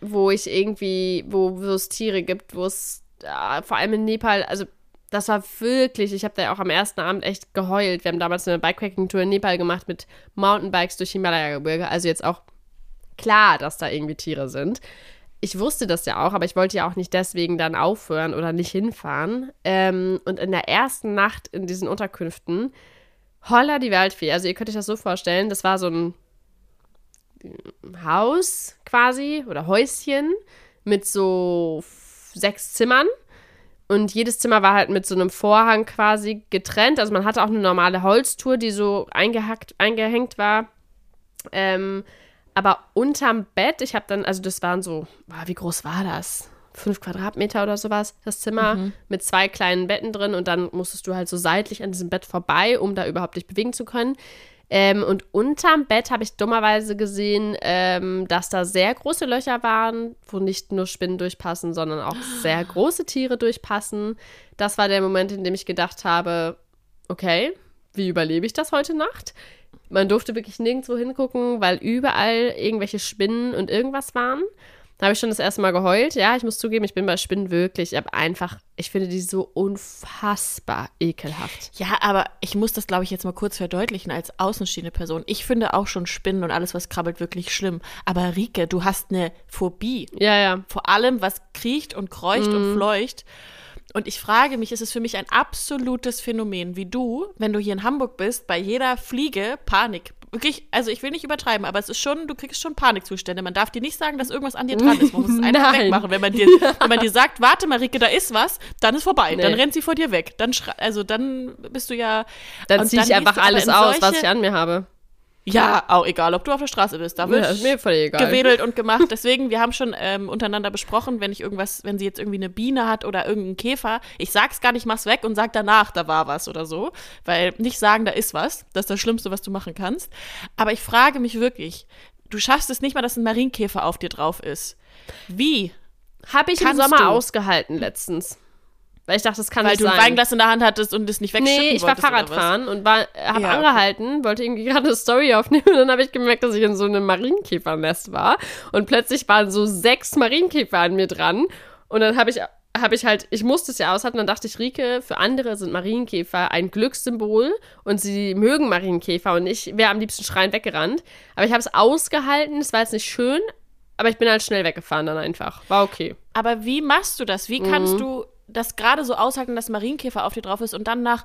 Wo ich irgendwie, wo, es Tiere gibt, wo es ah, vor allem in Nepal, also das war wirklich, ich habe da ja auch am ersten Abend echt geheult. Wir haben damals eine Bikepacking-Tour in Nepal gemacht mit Mountainbikes durch Himalaya-Gebirge. Also jetzt auch klar, dass da irgendwie Tiere sind. Ich wusste das ja auch, aber ich wollte ja auch nicht deswegen dann aufhören oder nicht hinfahren. Ähm, und in der ersten Nacht in diesen Unterkünften, holla die Waldfee. Also ihr könnt euch das so vorstellen, das war so ein Haus quasi oder Häuschen mit so sechs Zimmern. Und jedes Zimmer war halt mit so einem Vorhang quasi getrennt. Also man hatte auch eine normale Holztour, die so eingehackt, eingehängt war. Ähm, aber unterm Bett, ich habe dann, also das waren so, boah, wie groß war das? Fünf Quadratmeter oder sowas, das Zimmer, Mhm. mit zwei kleinen Betten drin und dann musstest du halt so seitlich an diesem Bett vorbei, um da überhaupt dich bewegen zu können. Ähm, und unterm Bett habe ich dummerweise gesehen, ähm, dass da sehr große Löcher waren, wo nicht nur Spinnen durchpassen, sondern auch sehr [gasps] große Tiere durchpassen. Das war der Moment, in dem ich gedacht habe, okay, wie überlebe ich das heute Nacht? Man durfte wirklich nirgendwo hingucken, weil überall irgendwelche Spinnen und irgendwas waren. Da habe ich schon das erste Mal geheult. Ja, ich muss zugeben, ich bin bei Spinnen wirklich, aber einfach, ich finde die so unfassbar ekelhaft. Ja, aber ich muss das, glaube ich, jetzt mal kurz verdeutlichen als außenstehende Person. Ich finde auch schon Spinnen und alles, was krabbelt, wirklich schlimm. Aber Rike, du hast eine Phobie. Ja, ja. Vor allem, was kriecht und kreucht und fleucht. Und ich frage mich, ist es für mich ein absolutes Phänomen, wie du, wenn du hier in Hamburg bist, bei jeder Fliege Panik. Wirklich, also ich will nicht übertreiben, aber es ist schon, du kriegst schon Panikzustände. Man darf dir nicht sagen, dass irgendwas an dir dran ist. Man muss es [laughs] einfach Nein. wegmachen. Wenn man, dir, [laughs] wenn man dir sagt, warte Marike, da ist was, dann ist vorbei. Dann Nee. rennt sie vor dir weg. Dann also dann bist du ja. Dann ziehe ich einfach alles aus, was ich an mir habe. Ja, auch egal, ob du auf der Straße bist. Da wird Ja, ist mir voll egal. gewedelt und gemacht. Deswegen, wir haben schon ähm, untereinander besprochen, wenn ich irgendwas, wenn sie jetzt irgendwie eine Biene hat oder irgendeinen Käfer, ich sag's gar nicht, mach's weg und sag danach, da war was oder so. Weil nicht sagen, da ist was, das ist das Schlimmste, was du machen kannst. Aber ich frage mich wirklich, du schaffst es nicht mal, dass ein Marienkäfer auf dir drauf ist. Wie? Habe ich im Sommer du? ausgehalten letztens. Weil ich dachte, das kann Weil nicht du ein sein. Weinglas in der Hand hattest und es nicht wegschütten Nee, ich war? Fahrradfahren und war, habe Ja, okay. angehalten, wollte irgendwie [laughs] gerade eine Story aufnehmen und dann habe ich gemerkt, dass ich in so einem Marienkäfernest war und plötzlich waren so sechs Marienkäfer an mir dran und dann habe ich habe ich halt, ich musste es ja aushalten, dann dachte ich, Rike, für andere sind Marienkäfer ein Glückssymbol und sie mögen Marienkäfer und ich wäre am liebsten schreiend weggerannt. Aber ich habe es ausgehalten, es war jetzt nicht schön, aber ich bin halt schnell weggefahren dann einfach. War okay. Aber wie machst du das? Wie kannst du das gerade so aushalten, dass Marienkäfer auf dir drauf ist und dann nach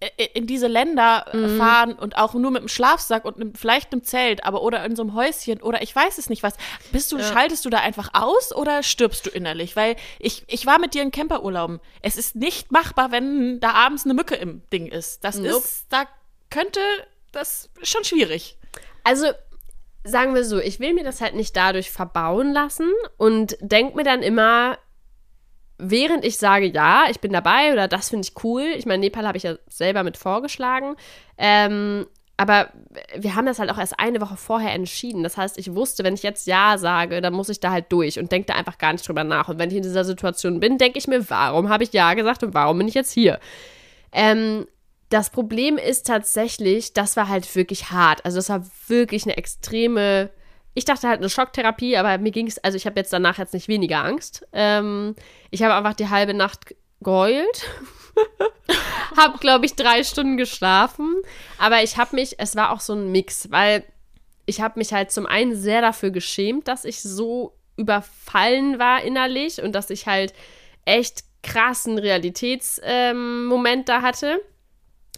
äh, in diese Länder äh, fahren und auch nur mit einem Schlafsack und einem, vielleicht einem Zelt, aber oder in so einem Häuschen oder ich weiß es nicht was. Bist du, schaltest du da einfach aus oder stirbst du innerlich? Weil ich, ich war mit dir in Camperurlauben. Es ist nicht machbar, wenn da abends eine Mücke im Ding ist. Das Nope. ist, da könnte, das ist schon schwierig. Also, sagen wir so, ich will mir das halt nicht dadurch verbauen lassen und denk mir dann immer, während ich sage, ja, ich bin dabei oder das finde ich cool, ich meine, Nepal habe ich ja selber mit vorgeschlagen, ähm, aber wir haben das halt auch erst eine Woche vorher entschieden. Das heißt, ich wusste, wenn ich jetzt Ja sage, dann muss ich da halt durch und denke da einfach gar nicht drüber nach. Und wenn ich in dieser Situation bin, denke ich mir, warum habe ich Ja gesagt und warum bin ich jetzt hier? Ähm, das Problem ist tatsächlich, das war halt wirklich hart. Also das war wirklich eine extreme. Ich dachte halt eine Schocktherapie, aber mir ging es, also ich habe jetzt danach jetzt nicht weniger Angst. Ähm, ich habe einfach die halbe Nacht geheult. [laughs] habe, glaube ich, drei Stunden geschlafen. Aber ich habe mich, es war auch so ein Mix, weil ich habe mich halt zum einen sehr dafür geschämt, dass ich so überfallen war innerlich und dass ich halt echt krassen Realitätsmoment ähm, da hatte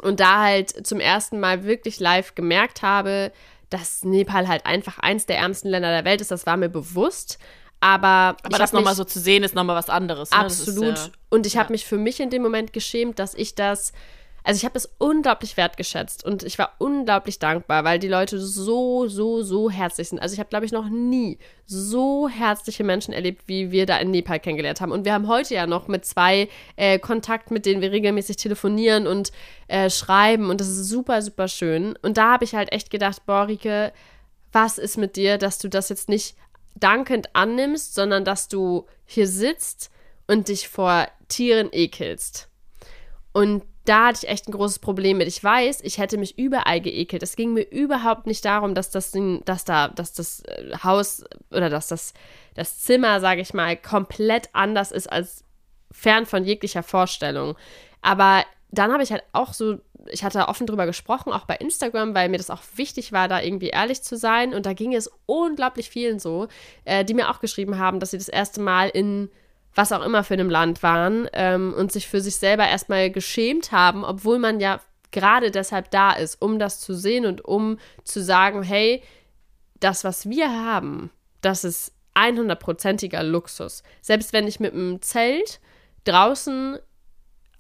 und da halt zum ersten Mal wirklich live gemerkt habe, dass Nepal halt einfach eins der ärmsten Länder der Welt ist. Das war mir bewusst. Aber, Aber das nochmal so zu sehen, ist nochmal was anderes. Ne? Das ist, Absolut. äh, und ich ja. habe mich für mich in dem Moment geschämt, dass ich das, also ich habe es unglaublich wertgeschätzt und ich war unglaublich dankbar, weil die Leute so, so, so herzlich sind. Also ich habe, glaube ich, noch nie so herzliche Menschen erlebt, wie wir da in Nepal kennengelernt haben. Und wir haben heute ja noch mit zwei äh, Kontakt, mit denen wir regelmäßig telefonieren und äh, schreiben und das ist super, super schön. Und da habe ich halt echt gedacht, boah, Rike, was ist mit dir, dass du das jetzt nicht dankend annimmst, sondern dass du hier sitzt und dich vor Tieren ekelst. Und da hatte ich echt ein großes Problem mit. Ich weiß, ich hätte mich überall geekelt. Es ging mir überhaupt nicht darum, dass das dass da, dass das äh, Haus oder dass das, das Zimmer, sage ich mal, komplett anders ist als fern von jeglicher Vorstellung. Aber dann habe ich halt auch so, ich hatte offen drüber gesprochen, auch bei Instagram, weil mir das auch wichtig war, da irgendwie ehrlich zu sein. Und da ging es unglaublich vielen so, äh, die mir auch geschrieben haben, dass sie das erste Mal in was auch immer für einem Land waren ähm, und sich für sich selber erstmal geschämt haben, obwohl man ja gerade deshalb da ist, um das zu sehen und um zu sagen, hey, das, was wir haben, das ist 100%iger Luxus. Selbst wenn ich mit einem Zelt draußen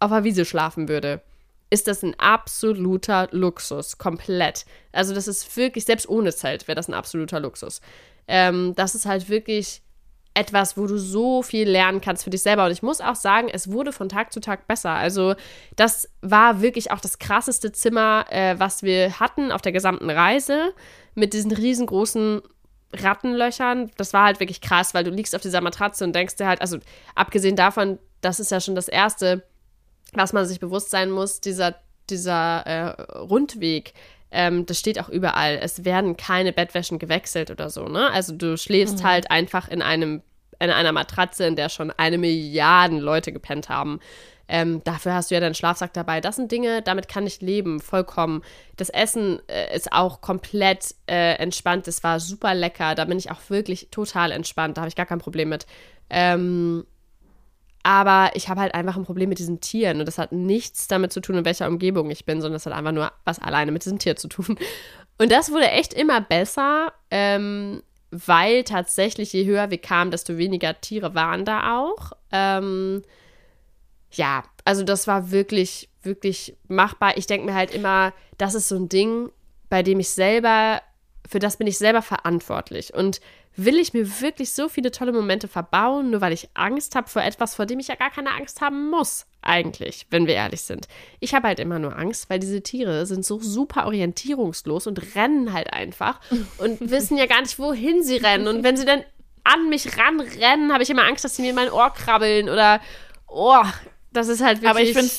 auf der Wiese schlafen würde. ist das ein absoluter Luxus, komplett. Also das ist wirklich, selbst ohne Zelt wäre das ein absoluter Luxus. Ähm, das ist halt wirklich etwas, wo du so viel lernen kannst für dich selber. Und ich muss auch sagen, es wurde von Tag zu Tag besser. Also das war wirklich auch das krasseste Zimmer, äh, was wir hatten auf der gesamten Reise mit diesen riesengroßen Rattenlöchern. Das war halt wirklich krass, weil du liegst auf dieser Matratze und denkst dir halt, also abgesehen davon, das ist ja schon das Erste, was man sich bewusst sein muss, dieser, dieser äh, Rundweg, ähm, das steht auch überall. Es werden keine Bettwäschen gewechselt oder so, ne? Also du schläfst mhm. halt einfach in einem, in einer Matratze, in der schon eine Milliarden Leute gepennt haben. Ähm, dafür hast du ja deinen Schlafsack dabei. Das sind Dinge, damit kann ich leben, vollkommen. Das Essen äh, ist auch komplett äh, entspannt. Es war super lecker. Da bin ich auch wirklich total entspannt. Da habe ich gar kein Problem mit. Ähm, aber ich habe halt einfach ein Problem mit diesen Tieren und das hat nichts damit zu tun, in welcher Umgebung ich bin, sondern es hat einfach nur was alleine mit diesem Tier zu tun. [laughs] Und das wurde echt immer besser, ähm, weil tatsächlich je höher wir kamen, desto weniger Tiere waren da auch. Ähm, ja, also das war wirklich, wirklich machbar. Ich denke mir halt immer, das ist so ein Ding, bei dem ich selber, für das bin ich selber verantwortlich. Und will ich mir wirklich so viele tolle Momente verbauen, nur weil ich Angst habe vor etwas, vor dem ich ja gar keine Angst haben muss, eigentlich, wenn wir ehrlich sind. Ich habe halt immer nur Angst, weil diese Tiere sind so super orientierungslos und rennen halt einfach [laughs] und wissen ja gar nicht, wohin sie rennen. Und wenn sie dann an mich ranrennen, habe ich immer Angst, dass sie mir in mein Ohr krabbeln oder, oh, das ist halt wirklich. Aber ich finde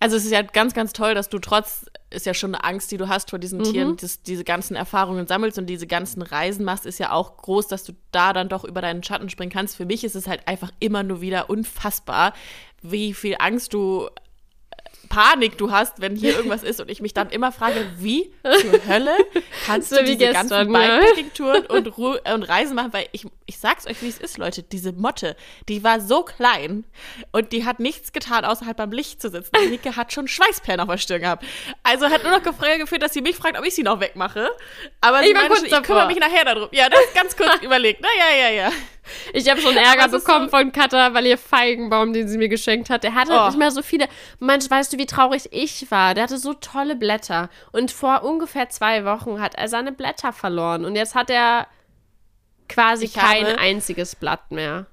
also es ist ja ganz, ganz toll, dass du trotz, ist ja schon eine Angst, die du hast vor diesen mhm. Tieren, das, diese ganzen Erfahrungen sammelst und diese ganzen Reisen machst, ist ja auch groß, dass du da dann doch über deinen Schatten springen kannst. Für mich ist es halt einfach immer nur wieder unfassbar, wie viel Angst du Panik du hast, wenn hier irgendwas ist und ich mich dann immer frage, wie zur Hölle kannst so du diese gestern, ganzen Bikepacking-Touren und, und Reisen machen, weil ich, ich sag's euch, wie es ist, Leute, diese Motte, die war so klein und die hat nichts getan, außer halt beim Licht zu sitzen. Die Nike hat schon Schweißperlen auf der Stirn gehabt. Also hat nur noch geführt, dass sie mich fragt, ob ich sie noch wegmache. Aber ich, meine, ich kümmere mich nachher darum. Ja, das ganz kurz [laughs] überlegt. Na ja, ja, ja. Ich habe schon Ärger bekommen so von Katha, weil ihr Feigenbaum, den sie mir geschenkt hat, der hatte oh. nicht mehr so viele. Mensch, weißt du, wie traurig ich war? Der hatte so tolle Blätter. Und vor ungefähr zwei Wochen hat er seine Blätter verloren. Und jetzt hat er quasi ich kein habe, einziges Blatt mehr.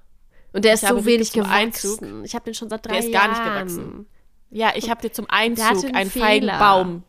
Und der ist so wenig gewachsen. Einzug, ich habe den schon seit drei Jahren. Der ist gar nicht gewachsen. Ja, ich habe dir zum Einzug einen Feigenbaum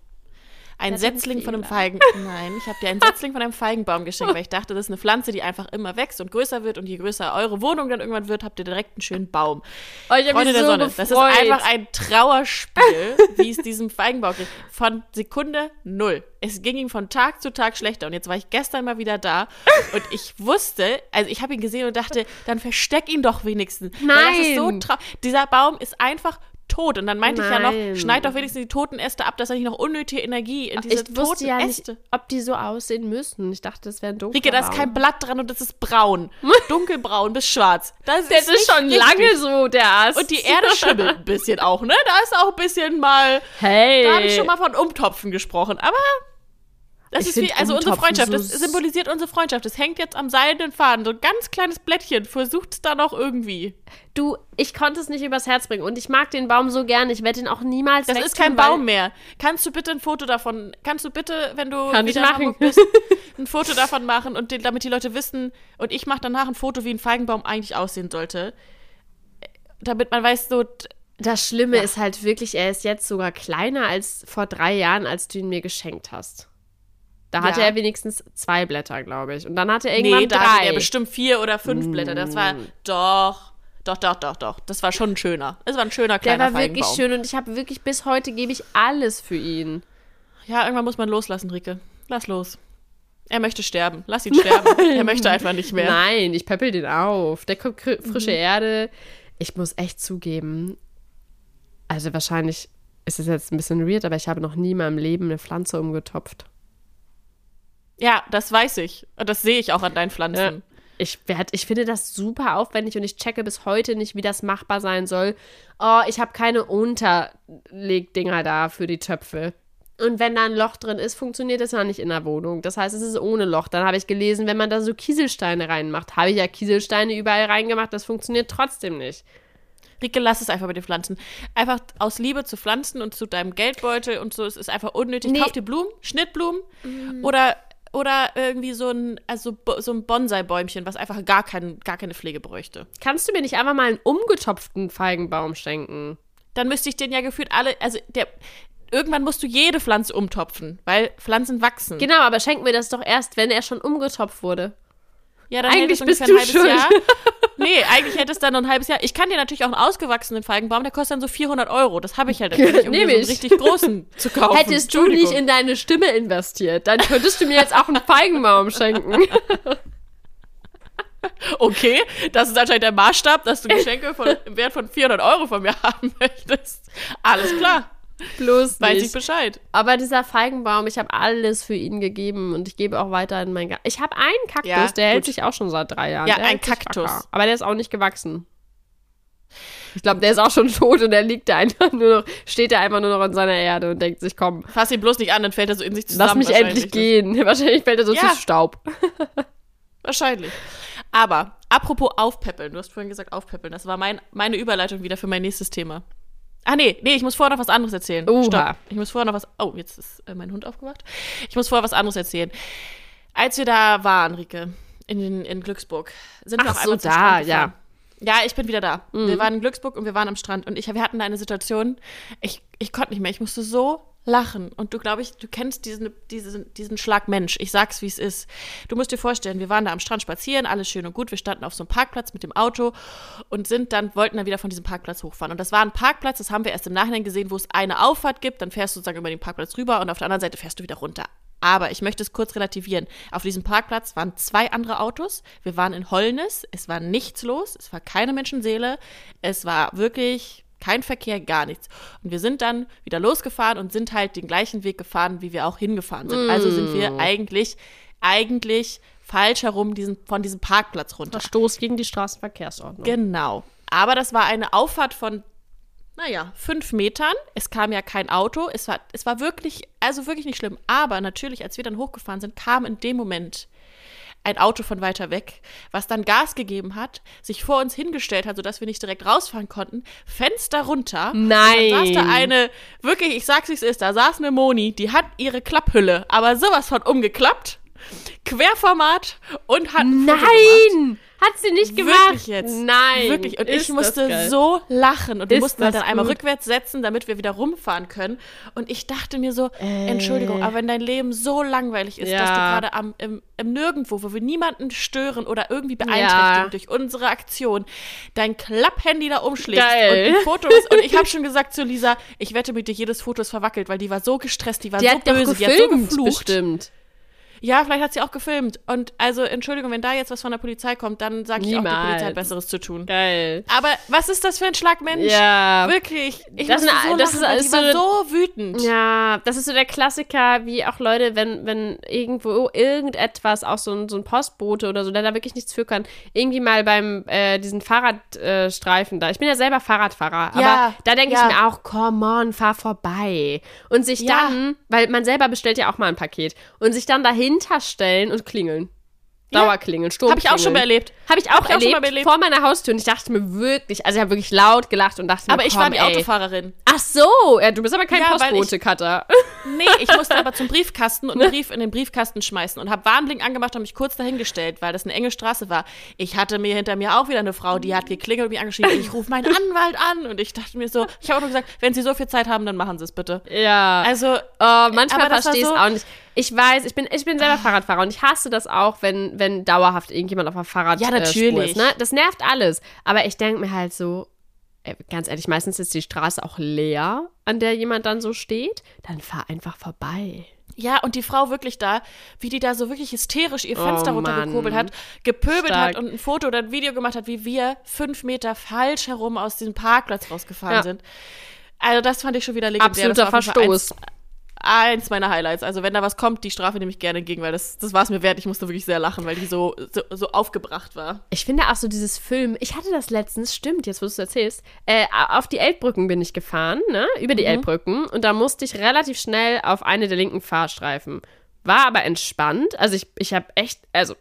ein Setzling von einem Feigen. [laughs] Nein, ich habe dir einen Setzling von einem Feigenbaum geschenkt, weil ich dachte, das ist eine Pflanze, die einfach immer wächst und größer wird. Und je größer eure Wohnung dann irgendwann wird, habt ihr direkt einen schönen Baum. Oh, ich Freunde der so Sonne. Gefreut. Das ist einfach ein Trauerspiel, wie es diesem Feigenbaum geht. Von Sekunde null. Es ging ihm von Tag zu Tag schlechter. Und jetzt war ich gestern mal wieder da und ich wusste, also ich habe ihn gesehen und dachte, dann versteck ihn doch wenigstens. Nein. Das ist so traurig. Dieser Baum ist einfach tot. Und dann meinte Nein. ich ja noch, schneid doch wenigstens die toten Äste ab, dass er nicht noch unnötige Energie in diese ich toten ja Äste. Nicht, ob die so aussehen müssen. Ich dachte, das wäre dunkel. Rike, da ist kein Blatt dran und das ist braun. [laughs] Dunkelbraun bis schwarz. Das, das ist, ist schon richtig. lange so, der Ast. Und die Erde schimmelt ein [laughs] bisschen auch, ne? Da ist auch ein bisschen mal. Hey. Da habe ich schon mal von Umtopfen gesprochen. Aber das ich ist wie, also unsere Freundschaft, das symbolisiert unsere Freundschaft. Das hängt jetzt am seidenen Faden. So ein ganz kleines Blättchen. Versucht es da noch irgendwie. Du, ich konnte es nicht übers Herz bringen und ich mag den Baum so gern. Ich werde ihn auch niemals Das ist kein Baum mehr. Kannst du bitte ein Foto davon, kannst du bitte, wenn du Kann wieder in bist, [laughs] ein Foto davon machen und den, damit die Leute wissen und ich mache danach ein Foto, wie ein Feigenbaum eigentlich aussehen sollte. Damit man weiß, so, das Schlimme ja. ist halt wirklich, er ist jetzt sogar kleiner als vor drei Jahren, als du ihn mir geschenkt hast. Da hatte ja. er wenigstens zwei Blätter, glaube ich. Und dann hatte er irgendwann nee, da drei. hatte er bestimmt vier oder fünf mm. Blätter. Das war doch, doch, doch, doch, doch. Das war schon ein schöner. Es war ein schöner kleiner Der war wirklich schön und ich habe wirklich bis heute gebe ich alles für ihn. Ja, irgendwann muss man loslassen, Rike. Lass los. Er möchte sterben. Lass ihn sterben. er möchte einfach nicht mehr. Nein, ich peppel den auf. Der kommt frische mhm. Erde. Ich muss echt zugeben, also wahrscheinlich ist es jetzt ein bisschen weird, aber ich habe noch nie in meinem Leben eine Pflanze umgetopft. Ja, das weiß ich. Und das sehe ich auch an deinen Pflanzen. Ja. Ich, werd, ich finde das super aufwendig und ich checke bis heute nicht, wie das machbar sein soll. Oh, ich habe keine Unterlegdinger da für die Töpfe. Und wenn da ein Loch drin ist, funktioniert das ja nicht in der Wohnung. Das heißt, es ist ohne Loch. Dann habe ich gelesen, wenn man da so Kieselsteine reinmacht, habe ich ja Kieselsteine überall reingemacht, das funktioniert trotzdem nicht. Rieke, lass es einfach mit den Pflanzen. Einfach aus Liebe zu Pflanzen und zu deinem Geldbeutel und so, es ist einfach unnötig. Nee. Kauf dir Blumen, Schnittblumen oder, oder irgendwie so ein, also so ein Bonsai-Bäumchen, was einfach gar, kein, gar keine Pflege bräuchte. Kannst du mir nicht einfach mal einen umgetopften Feigenbaum schenken? Dann müsste ich den ja gefühlt alle, also der, irgendwann musst du jede Pflanze umtopfen, weil Pflanzen wachsen. Genau, aber schenk mir das doch erst, wenn er schon umgetopft wurde. Ja, dann Eigentlich bist du ein halbes schuld. Jahr. [laughs] Nee, eigentlich hätte es dann noch ein halbes Jahr. Ich kann dir natürlich auch einen ausgewachsenen Feigenbaum, der kostet dann so 400 Euro. Das habe ich halt nicht, um dir Nehm so einen ich. richtig großen [laughs] zu kaufen. Hättest du nicht in deine Stimme investiert, dann könntest du mir jetzt auch einen Feigenbaum schenken. [laughs] Okay, das ist anscheinend der Maßstab, dass du Geschenke von, im Wert von 400 Euro von mir haben möchtest. Alles klar, Bloß weiß ich nicht. Bescheid. Aber dieser Feigenbaum, ich habe alles für ihn gegeben und ich gebe auch weiter in meinen Garten. Ich habe einen Kaktus, Ja, der hält gut. sich auch schon seit drei Jahren. Ja, Der ein hält Kaktus. Aber der ist auch nicht gewachsen. Ich glaube, der ist auch schon tot und der liegt da einfach nur noch, steht da einfach nur noch in seiner Erde und denkt sich, komm, Fass ihn bloß nicht an, dann fällt er so in sich zusammen. lass mich endlich gehen. [laughs] Wahrscheinlich fällt er so Ja. zu Staub. [laughs] Wahrscheinlich. Aber, apropos aufpäppeln, du hast vorhin gesagt aufpäppeln, das war mein, meine Überleitung wieder für mein nächstes Thema. Ah, nee, nee, ich muss vorher noch was anderes erzählen. Oha. Stopp. Ich muss vorher noch was. Oh, jetzt ist äh, mein Hund aufgewacht. Ich muss vorher was anderes erzählen. Als wir da waren, Rike, in, in Glücksburg, sind wir Ach auch so, einmal zum da, ja. Ja, ich bin wieder da. Wir waren in Glücksburg und wir waren am Strand und ich, wir hatten da eine Situation, ich, ich konnte nicht mehr, ich musste so lachen. Und du, glaube ich, du kennst diesen, diesen, diesen Schlag Mensch. Ich sag's, wie es ist. Du musst dir vorstellen, wir waren da am Strand spazieren, alles schön und gut. Wir standen auf so einem Parkplatz mit dem Auto und sind dann, wollten dann wieder von diesem Parkplatz hochfahren. Und das war ein Parkplatz, das haben wir erst im Nachhinein gesehen, wo es eine Auffahrt gibt. Dann fährst du sozusagen über den Parkplatz rüber und auf der anderen Seite fährst du wieder runter. Aber ich möchte es kurz relativieren. Auf diesem Parkplatz waren zwei andere Autos. Wir waren in Holnis. Es war nichts los. Es war keine Menschenseele. Es war wirklich kein Verkehr, gar nichts. Und wir sind dann wieder losgefahren und sind halt den gleichen Weg gefahren, wie wir auch hingefahren sind. Also sind wir eigentlich, eigentlich falsch herum diesen, von diesem Parkplatz runter. Verstoß gegen die Straßenverkehrsordnung. Genau. Aber das war eine Auffahrt von, naja, fünf Metern. Es kam ja kein Auto. Es war, es war wirklich, also wirklich nicht schlimm. Aber natürlich, als wir dann hochgefahren sind, kam in dem Moment ein Auto von weiter weg, was dann Gas gegeben hat, sich vor uns hingestellt hat, sodass wir nicht direkt rausfahren konnten, Fenster runter. Nein. Dann saß da eine, wirklich, ich sag's wie es ist, da saß eine Moni, die hat ihre Klapphülle, aber sowas von umgeklappt, Querformat und hat. Nein! Hat sie nicht gemacht? Wirklich jetzt? Nein. Wirklich. Und ich musste so lachen. Und wir Ist mussten halt dann einmal gut. rückwärts setzen, damit wir wieder rumfahren können. Und ich dachte mir so, Äh. Entschuldigung, aber wenn dein Leben so langweilig ist, Ja. dass du gerade am im, im Nirgendwo, wo wir niemanden stören oder irgendwie beeinträchtigen Ja. durch unsere Aktion, dein Klapphandy da umschlägst Geil. und ein Foto ist. [laughs] Und ich habe schon gesagt zu Lisa, ich wette mit dir, jedes Foto ist verwackelt, weil die war so gestresst, die war Die so böse, die hat so gefilmt, geflucht. bestimmt. Ja, vielleicht hat sie auch gefilmt. Und also, Entschuldigung, wenn da jetzt was von der Polizei kommt, dann sage ich auch, die Niemals. Polizei hat Besseres zu tun. Geil. Aber was ist das für ein Schlag Mensch? Ja. Wirklich. Ich Das so das lachen, ist- ist so- so wütend. Ja, das ist so der Klassiker, wie auch Leute, wenn, wenn irgendwo irgendetwas, auch so ein, so ein Postbote oder so, der da wirklich nichts für kann, irgendwie mal beim äh, diesen Fahrradstreifen äh, da. Ich bin ja selber Fahrradfahrer, Ja, aber da denke ja. ich mir auch, come on, fahr vorbei. Und sich Ja. dann, weil man selber bestellt ja auch mal ein Paket, und sich dann dahinter stellen und klingeln. Dauerklingeln, Sturm. Habe ich auch schon mal erlebt. Habe ich auch, Hab ich auch erlebt, erlebt. vor meiner Haustür und ich dachte mir wirklich, also ich habe wirklich laut gelacht und dachte mir, Aber ich war die ey. Autofahrerin. Ach so, ja, du bist aber kein Ja, weil ich- Postbote-Cutter. [laughs] Nee, ich musste aber zum [laughs] Briefkasten und einen Brief in den Briefkasten schmeißen und habe Warnblink angemacht und mich kurz dahingestellt, weil das eine enge Straße war. Ich hatte mir hinter mir auch wieder eine Frau, die hat geklingelt und mich angeschrieben, ich rufe meinen [laughs] Anwalt an. Und ich dachte mir so, ich habe auch nur gesagt, wenn Sie so viel Zeit haben, dann machen Sie es bitte. Ja. Also, Oh, manchmal Aber verstehe ich es so- auch nicht. Ich weiß, ich bin, ich bin selber Fahrradfahrer und ich hasse das auch, wenn, wenn dauerhaft irgendjemand auf der Fahrrad Ja, natürlich. ist. Ne? Das nervt alles. Aber ich denke mir halt so, äh, ganz ehrlich, meistens ist die Straße auch leer, an der jemand dann so steht. Dann fahr einfach vorbei. Ja, und die Frau wirklich da, wie die da so wirklich hysterisch ihr Oh, Fenster Mann. runtergekurbelt hat, gepöbelt Stark. hat und ein Foto oder ein Video gemacht hat, wie wir fünf Meter falsch herum aus diesem Parkplatz rausgefahren Ja. sind. Also das fand ich schon wieder legendär. Absoluter Verstoß. Eins, eins meiner Highlights. Also wenn da was kommt, die Strafe nehme ich gerne entgegen, weil das, das war es mir wert. Ich musste wirklich sehr lachen, weil die so, so, so aufgebracht war. Ich finde auch so dieses Film, ich hatte das letztens, stimmt, jetzt wo du es erzählst, äh, auf die Elbbrücken bin ich gefahren, ne, über die Elbbrücken und da musste ich relativ schnell auf eine der linken Fahrstreifen. War aber entspannt, also ich, ich habe echt, also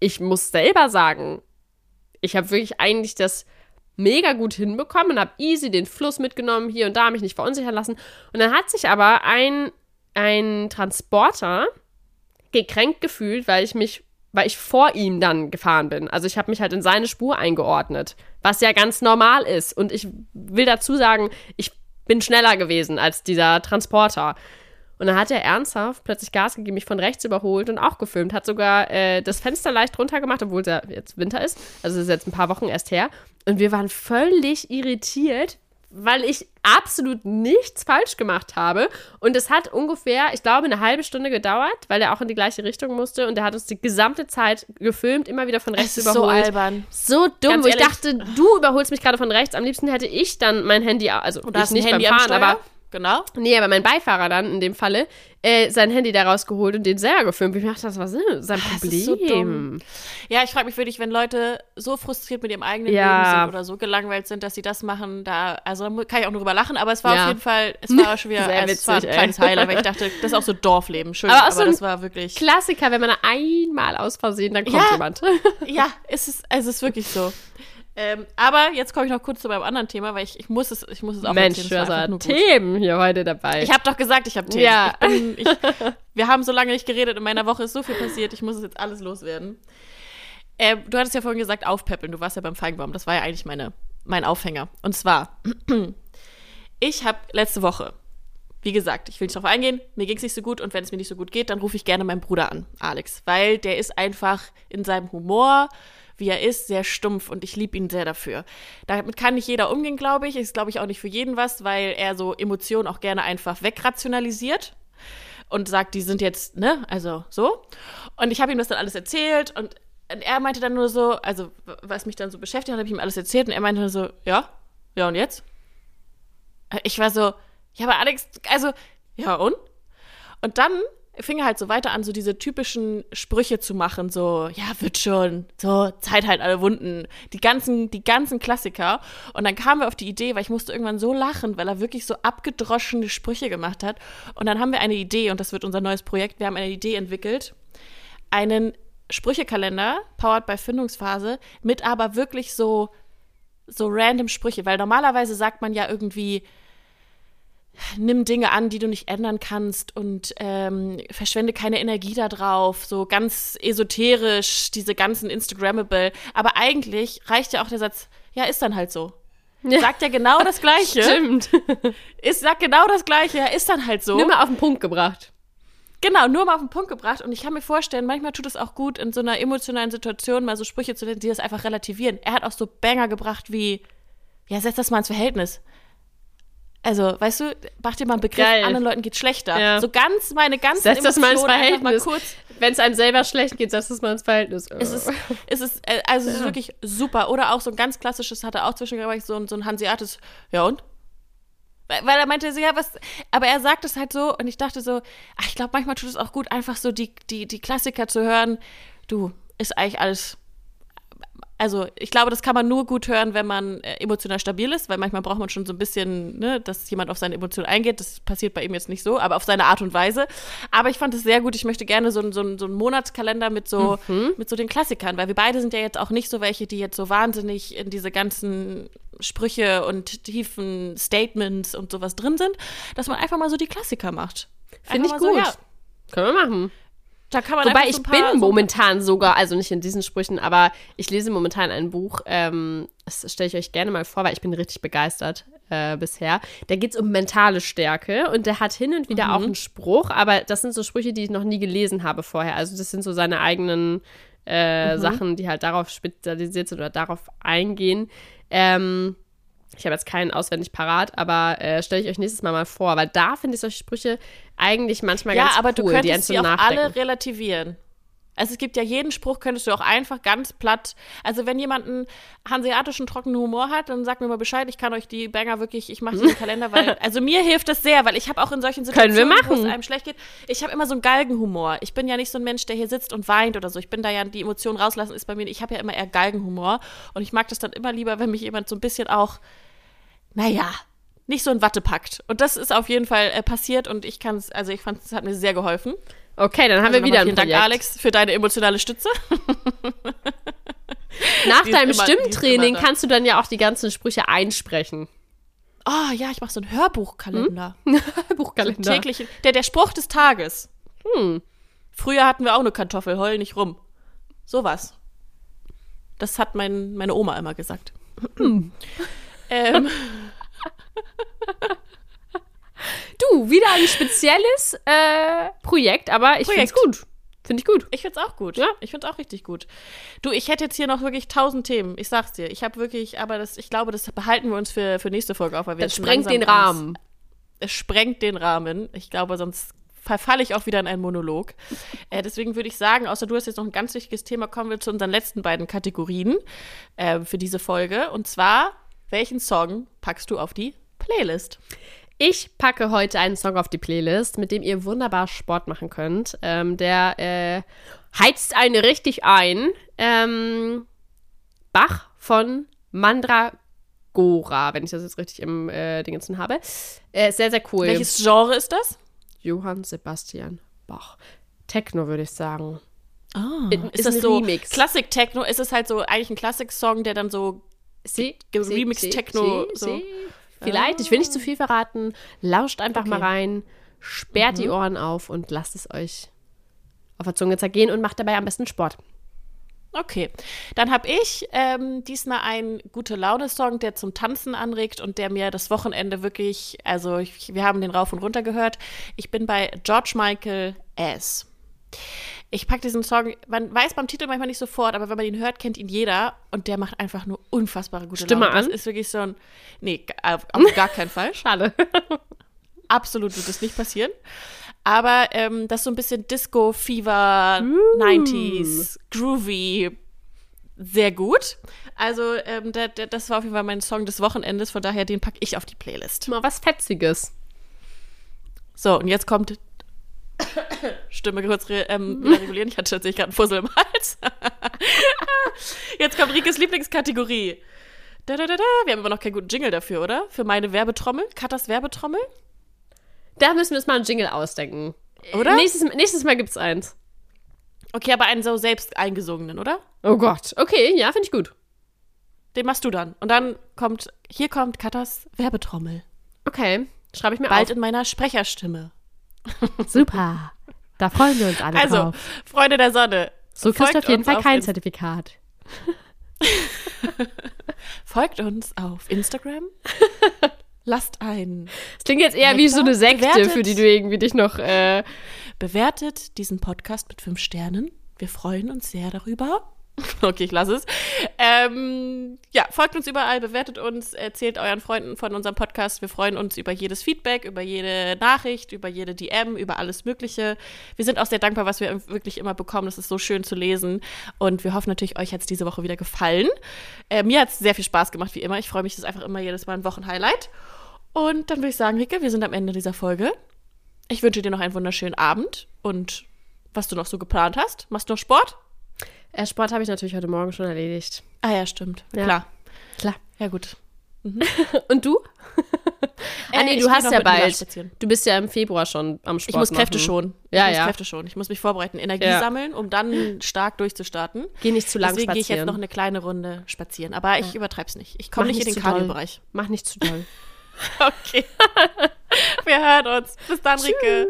ich muss selber sagen, ich habe wirklich eigentlich das mega gut hinbekommen und habe easy den Fluss mitgenommen, hier und da, mich nicht verunsichern lassen. Und dann hat sich aber ein, ein Transporter gekränkt gefühlt, weil ich mich, weil ich vor ihm dann gefahren bin. Also ich habe mich halt in seine Spur eingeordnet, was ja ganz normal ist. Und ich will dazu sagen, ich bin schneller gewesen als dieser Transporter. Und dann hat er ernsthaft plötzlich Gas gegeben, mich von rechts überholt und auch gefilmt. Hat sogar äh, das Fenster leicht runter gemacht, obwohl es ja jetzt Winter ist. Also es ist jetzt ein paar Wochen erst her. Und wir waren völlig irritiert, weil ich absolut nichts falsch gemacht habe. Und es hat ungefähr, ich glaube, eine halbe Stunde gedauert, weil er auch in die gleiche Richtung musste. Und er hat uns die gesamte Zeit gefilmt, immer wieder von rechts Es ist überholt. so albern. So dumm, wo ich dachte, du überholst mich gerade von rechts. Am liebsten hätte ich dann mein Handy, also Und ich nicht Handy beim Fahren, aber Genau. Nee, aber mein Beifahrer dann in dem Falle äh, sein Handy da rausgeholt und den selber gefilmt. Ich dachte, das war sein Problem. so. Ja, ich frage mich wirklich, wenn Leute so frustriert mit ihrem eigenen Ja. Leben sind oder so gelangweilt sind, dass sie das machen, da, also kann ich auch nur drüber lachen, aber es war Ja. auf jeden Fall, es war [laughs] schon wieder, also es war ein witzig, kleines Highlight, weil ich dachte, das ist auch so Dorfleben, schön, Aber aber, so das war wirklich, Klassiker, wenn man einmal aus Versehen, dann kommt Ja. jemand. [laughs] ja, es ist, es ist wirklich so. Ähm, aber jetzt komme ich noch kurz zu meinem anderen Thema, weil ich, ich muss es, ich muss es auch Mensch, erzählen, du es hast. Themen hier heute dabei. Ich habe doch gesagt, ich habe Themen. Ja. Ich bin, ich, [laughs] wir haben so lange nicht geredet. In meiner Woche ist so viel passiert. Ich muss es jetzt alles loswerden. Äh, du hattest ja vorhin gesagt, aufpäppeln. Du warst ja beim Feigenbaum. Das war ja eigentlich meine, mein Aufhänger. Und zwar, [clears throat] ich habe letzte Woche, wie gesagt, ich will nicht drauf eingehen, mir ging es nicht so gut und wenn es mir nicht so gut geht, dann rufe ich gerne meinen Bruder an, Alex, weil der ist einfach in seinem Humor, wie er ist, sehr stumpf und ich liebe ihn sehr dafür. Damit kann nicht jeder umgehen, glaube ich. Ist, glaube ich, auch nicht für jeden was, weil er so Emotionen auch gerne einfach wegrationalisiert und sagt, die sind jetzt, ne, also so. Und ich habe ihm das dann alles erzählt und er meinte dann nur so, also was mich dann so beschäftigt hat, habe ich ihm alles erzählt und er meinte nur so, ja, ja und jetzt? Ich war so, ja, aber Alex, also, ja und? Und dann fing er halt so weiter an, so diese typischen Sprüche zu machen, so, ja, wird schon, so, Zeit halt alle Wunden, die ganzen, die ganzen Klassiker. Und dann kamen wir auf die Idee, weil ich musste irgendwann so lachen, weil er wirklich so abgedroschene Sprüche gemacht hat. Und dann haben wir eine Idee, und das wird unser neues Projekt, wir haben eine Idee entwickelt, einen Sprüchekalender, powered by Findungsphase, mit aber wirklich so, so random Sprüche, weil normalerweise sagt man ja irgendwie, nimm Dinge an, die du nicht ändern kannst und ähm, verschwende keine Energie da drauf, so ganz esoterisch, diese ganzen Instagrammable. Aber eigentlich reicht ja auch der Satz, ja, ist dann halt so. Ja. Sagt ja genau das Gleiche. Stimmt. [laughs] Ist, sagt genau das Gleiche, ja, ist dann halt so. Nur mal auf den Punkt gebracht. Genau, nur mal auf den Punkt gebracht. Und ich kann mir vorstellen, manchmal tut es auch gut, in so einer emotionalen Situation mal so Sprüche zu nennen, die das einfach relativieren. Er hat auch so Banger gebracht wie, ja, setz das mal ins Verhältnis. Also, weißt du, mach dir mal einen Begriff, Geil. anderen Leuten geht's schlechter. Ja. So ganz meine ganzen Setz das mal ins Verhältnis. Wenn es einem selber schlecht geht, setz das mal ins Verhältnis. es ist, es ist, äh, also es ist wirklich super. Oder auch so ein ganz klassisches, hat er auch zwischendurch so ein, so ein Hanseates, ja und? Weil, weil er meinte so, ja, was, aber er sagt es halt so und ich dachte so, ach, ich glaube, manchmal tut es auch gut, einfach so die, die, die Klassiker zu hören. Du, ist eigentlich alles, also ich glaube, das kann man nur gut hören, wenn man äh, emotional stabil ist, weil manchmal braucht man schon so ein bisschen, ne, dass jemand auf seine Emotionen eingeht. Das passiert bei ihm jetzt nicht so, aber auf seine Art und Weise. Aber ich fand es sehr gut. Ich möchte gerne so, einen- so, so einen Monatskalender mit so, mit so den Klassikern, weil wir beide sind ja jetzt auch nicht so welche, die jetzt so wahnsinnig in diese ganzen Sprüche und tiefen Statements und sowas drin sind, dass man einfach mal so die Klassiker macht. Finde ich gut. So, ja, Können wir machen. Da kann man Wobei ich bin momentan sogar, also nicht in diesen Sprüchen, aber ich lese momentan ein Buch, ähm, das stelle ich euch gerne mal vor, weil ich bin richtig begeistert äh, bisher. Da geht es um mentale Stärke und der hat hin und wieder auch Mhm. einen Spruch, aber das sind so Sprüche, die ich noch nie gelesen habe vorher. Also das sind so seine eigenen Mhm. äh, Sachen, die halt darauf spezialisiert sind oder darauf eingehen. Ähm, ich habe jetzt keinen auswendig parat, aber äh, stelle ich euch nächstes Mal mal vor, weil da finde ich solche Sprüche eigentlich manchmal Ja, ganz aber cool, du die einen könntest zum sie auch Nachdenken. alle relativieren. Also es gibt ja jeden Spruch, könntest du auch einfach ganz platt. Also wenn jemand einen hanseatischen trockenen Humor hat, dann sagt mir mal Bescheid. Ich kann euch die Banger wirklich, ich mache die im Kalender, weil [laughs] also mir hilft das sehr, weil ich habe auch in solchen Können Situationen, wo es einem schlecht geht, ich habe immer so einen Galgenhumor. Ich bin ja nicht so ein Mensch, der hier sitzt und weint oder so. Ich bin da ja die Emotionen rauslassen ist bei mir. Ich habe ja immer eher Galgenhumor und ich mag das dann immer lieber, wenn mich jemand so ein bisschen auch, naja, nicht so in Watte packt. Und das ist auf jeden Fall äh, passiert und ich kann es, also ich fand es hat mir sehr geholfen. Okay, dann haben Also wir wieder ein vielen Projekt. Dank, Alex, für deine emotionale Stütze. [laughs] Nach Die deinem immer- Stimmtraining kannst du dann ja auch die ganzen Sprüche einsprechen. Oh ja, ich mache so einen Hörbuchkalender. [laughs] Buchkalender. Täglich. Der, der Spruch des Tages. Hm. Früher hatten wir auch eine Kartoffel, heul nicht rum. Sowas. Das hat mein, meine Oma immer gesagt. Hm. [clears throat] ähm, [laughs] Du, wieder ein spezielles äh, Projekt, aber ich finde es gut. Finde ich gut. ich find's auch gut. Ja. Ich find's auch richtig gut. Du, ich hätte jetzt hier noch wirklich tausend Themen. Ich sag's dir. Ich habe wirklich, aber das, ich glaube, das behalten wir uns für, für nächste Folge auf, weil wir Das sprengt den Rahmen. es sprengt den Rahmen. Ich glaube, sonst verfalle ich auch wieder in einen Monolog. [laughs] Äh, deswegen würde ich sagen, außer du hast jetzt noch ein ganz wichtiges Thema, kommen wir zu unseren letzten beiden Kategorien äh, für diese Folge. Und zwar, welchen Song packst du auf die Playlist? Ich packe heute einen Song auf die Playlist, mit dem ihr wunderbar Sport machen könnt. Ähm, der äh, heizt einen richtig ein. Ähm, Bach von Mandragora, wenn ich das jetzt richtig im äh, Dingensen habe. Äh, sehr, sehr cool. Welches Genre ist das? Johann Sebastian Bach. Techno, würde ich sagen. Ah, Ist ist, ein das so Remix. Klassik Techno? Ist es halt so eigentlich ein Klassik-Song, der dann so Sie, Remix Techno, so. Vielleicht, ich will nicht zu viel verraten. Lauscht einfach Okay. mal rein, sperrt die Ohren auf und lasst es euch auf der Zunge zergehen und macht dabei am besten Sport. Okay, dann habe ich ähm, diesmal einen gute Laune-Song, der zum Tanzen anregt und der mir das Wochenende wirklich, also ich, wir haben den rauf und runter gehört. Ich bin bei George Michael S. Ich packe diesen Song, man weiß beim Titel manchmal nicht sofort, aber wenn man ihn hört, kennt ihn jeder und der macht einfach nur unfassbare gute Stimme Laune. an? Das ist wirklich so ein, nee, auf, auf gar keinen Fall. [laughs] Schade. [laughs] Absolut wird das nicht passieren. Aber ähm, das ist so ein bisschen Disco-Fever, 90s, groovy, sehr gut. Also ähm, da, da, das war auf jeden Fall mein Song des Wochenendes, von daher den packe ich auf die Playlist. Mal was Fetziges. So, und jetzt kommt Stimme kurz re ähm, wieder regulieren. Ich hatte tatsächlich gerade einen Fussel im Hals. [laughs] jetzt kommt Rikes Lieblingskategorie. Da, da, da, da. Wir haben aber noch keinen guten Jingle dafür, oder? Für meine Werbetrommel. Katas Werbetrommel. Da müssen wir uns mal einen Jingle ausdenken. Oder? Nächstes, nächstes Mal gibt's eins. Okay, aber einen so selbst eingesungenen, oder? Oh Gott. Okay, ja, finde ich gut. Den machst du dann. Und dann kommt, hier kommt Katas Werbetrommel. Okay, schreibe ich mir Bald in meiner Sprecherstimme. Super. Da freuen wir uns alle Also, drauf. Freunde der Sonne. So kriegst du auf jeden Fall kein Zertifikat. [laughs] Folgt uns auf Instagram. [laughs] Lasst ein. Das klingt jetzt eher wie so eine Sekte, Bewertet. für die du irgendwie dich noch. Äh, Bewertet diesen Podcast mit fünf Sternen. Wir freuen uns sehr darüber. [laughs] Okay, ich lasse es. Ähm, ja, folgt uns überall, bewertet uns, erzählt euren Freunden von unserem Podcast. Wir freuen uns über jedes Feedback, über jede Nachricht, über jede DM, über alles Mögliche. Wir sind auch sehr dankbar, was wir wirklich immer bekommen. Das ist so schön zu lesen. Und wir hoffen natürlich, euch hat es diese Woche wieder gefallen. Äh, mir hat es sehr viel Spaß gemacht, wie immer. Ich freue mich, das ist einfach immer jedes Mal ein Wochenhighlight. Und dann würde ich sagen, Rike, wir sind am Ende dieser Folge. Ich wünsche dir noch einen wunderschönen Abend und was du noch so geplant hast. Machst du noch Sport? Äh, Sport habe ich natürlich heute Morgen schon erledigt. Ah ja, stimmt. Ja. Klar. Klar. Ja, gut. [laughs] Und du? [laughs] ah, nee, Äh, du hast ja bald. spazieren. Du bist ja im Februar schon am Sport. Ich muss Kräfte schonen. Ja, ich muss ja. Kräfte schonen. Ich muss mich vorbereiten, Energie Ja. sammeln, um dann stark durchzustarten. Geh nicht zu lang Deswegen gehe ich jetzt spazieren. noch eine kleine Runde spazieren. Aber ich übertreib's nicht. Ich komme Mach nicht in den. Cardio-Bereich. Mach nicht zu doll. [laughs] Okay. Wir hören uns. Bis dann, Rike.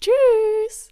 Tschüss.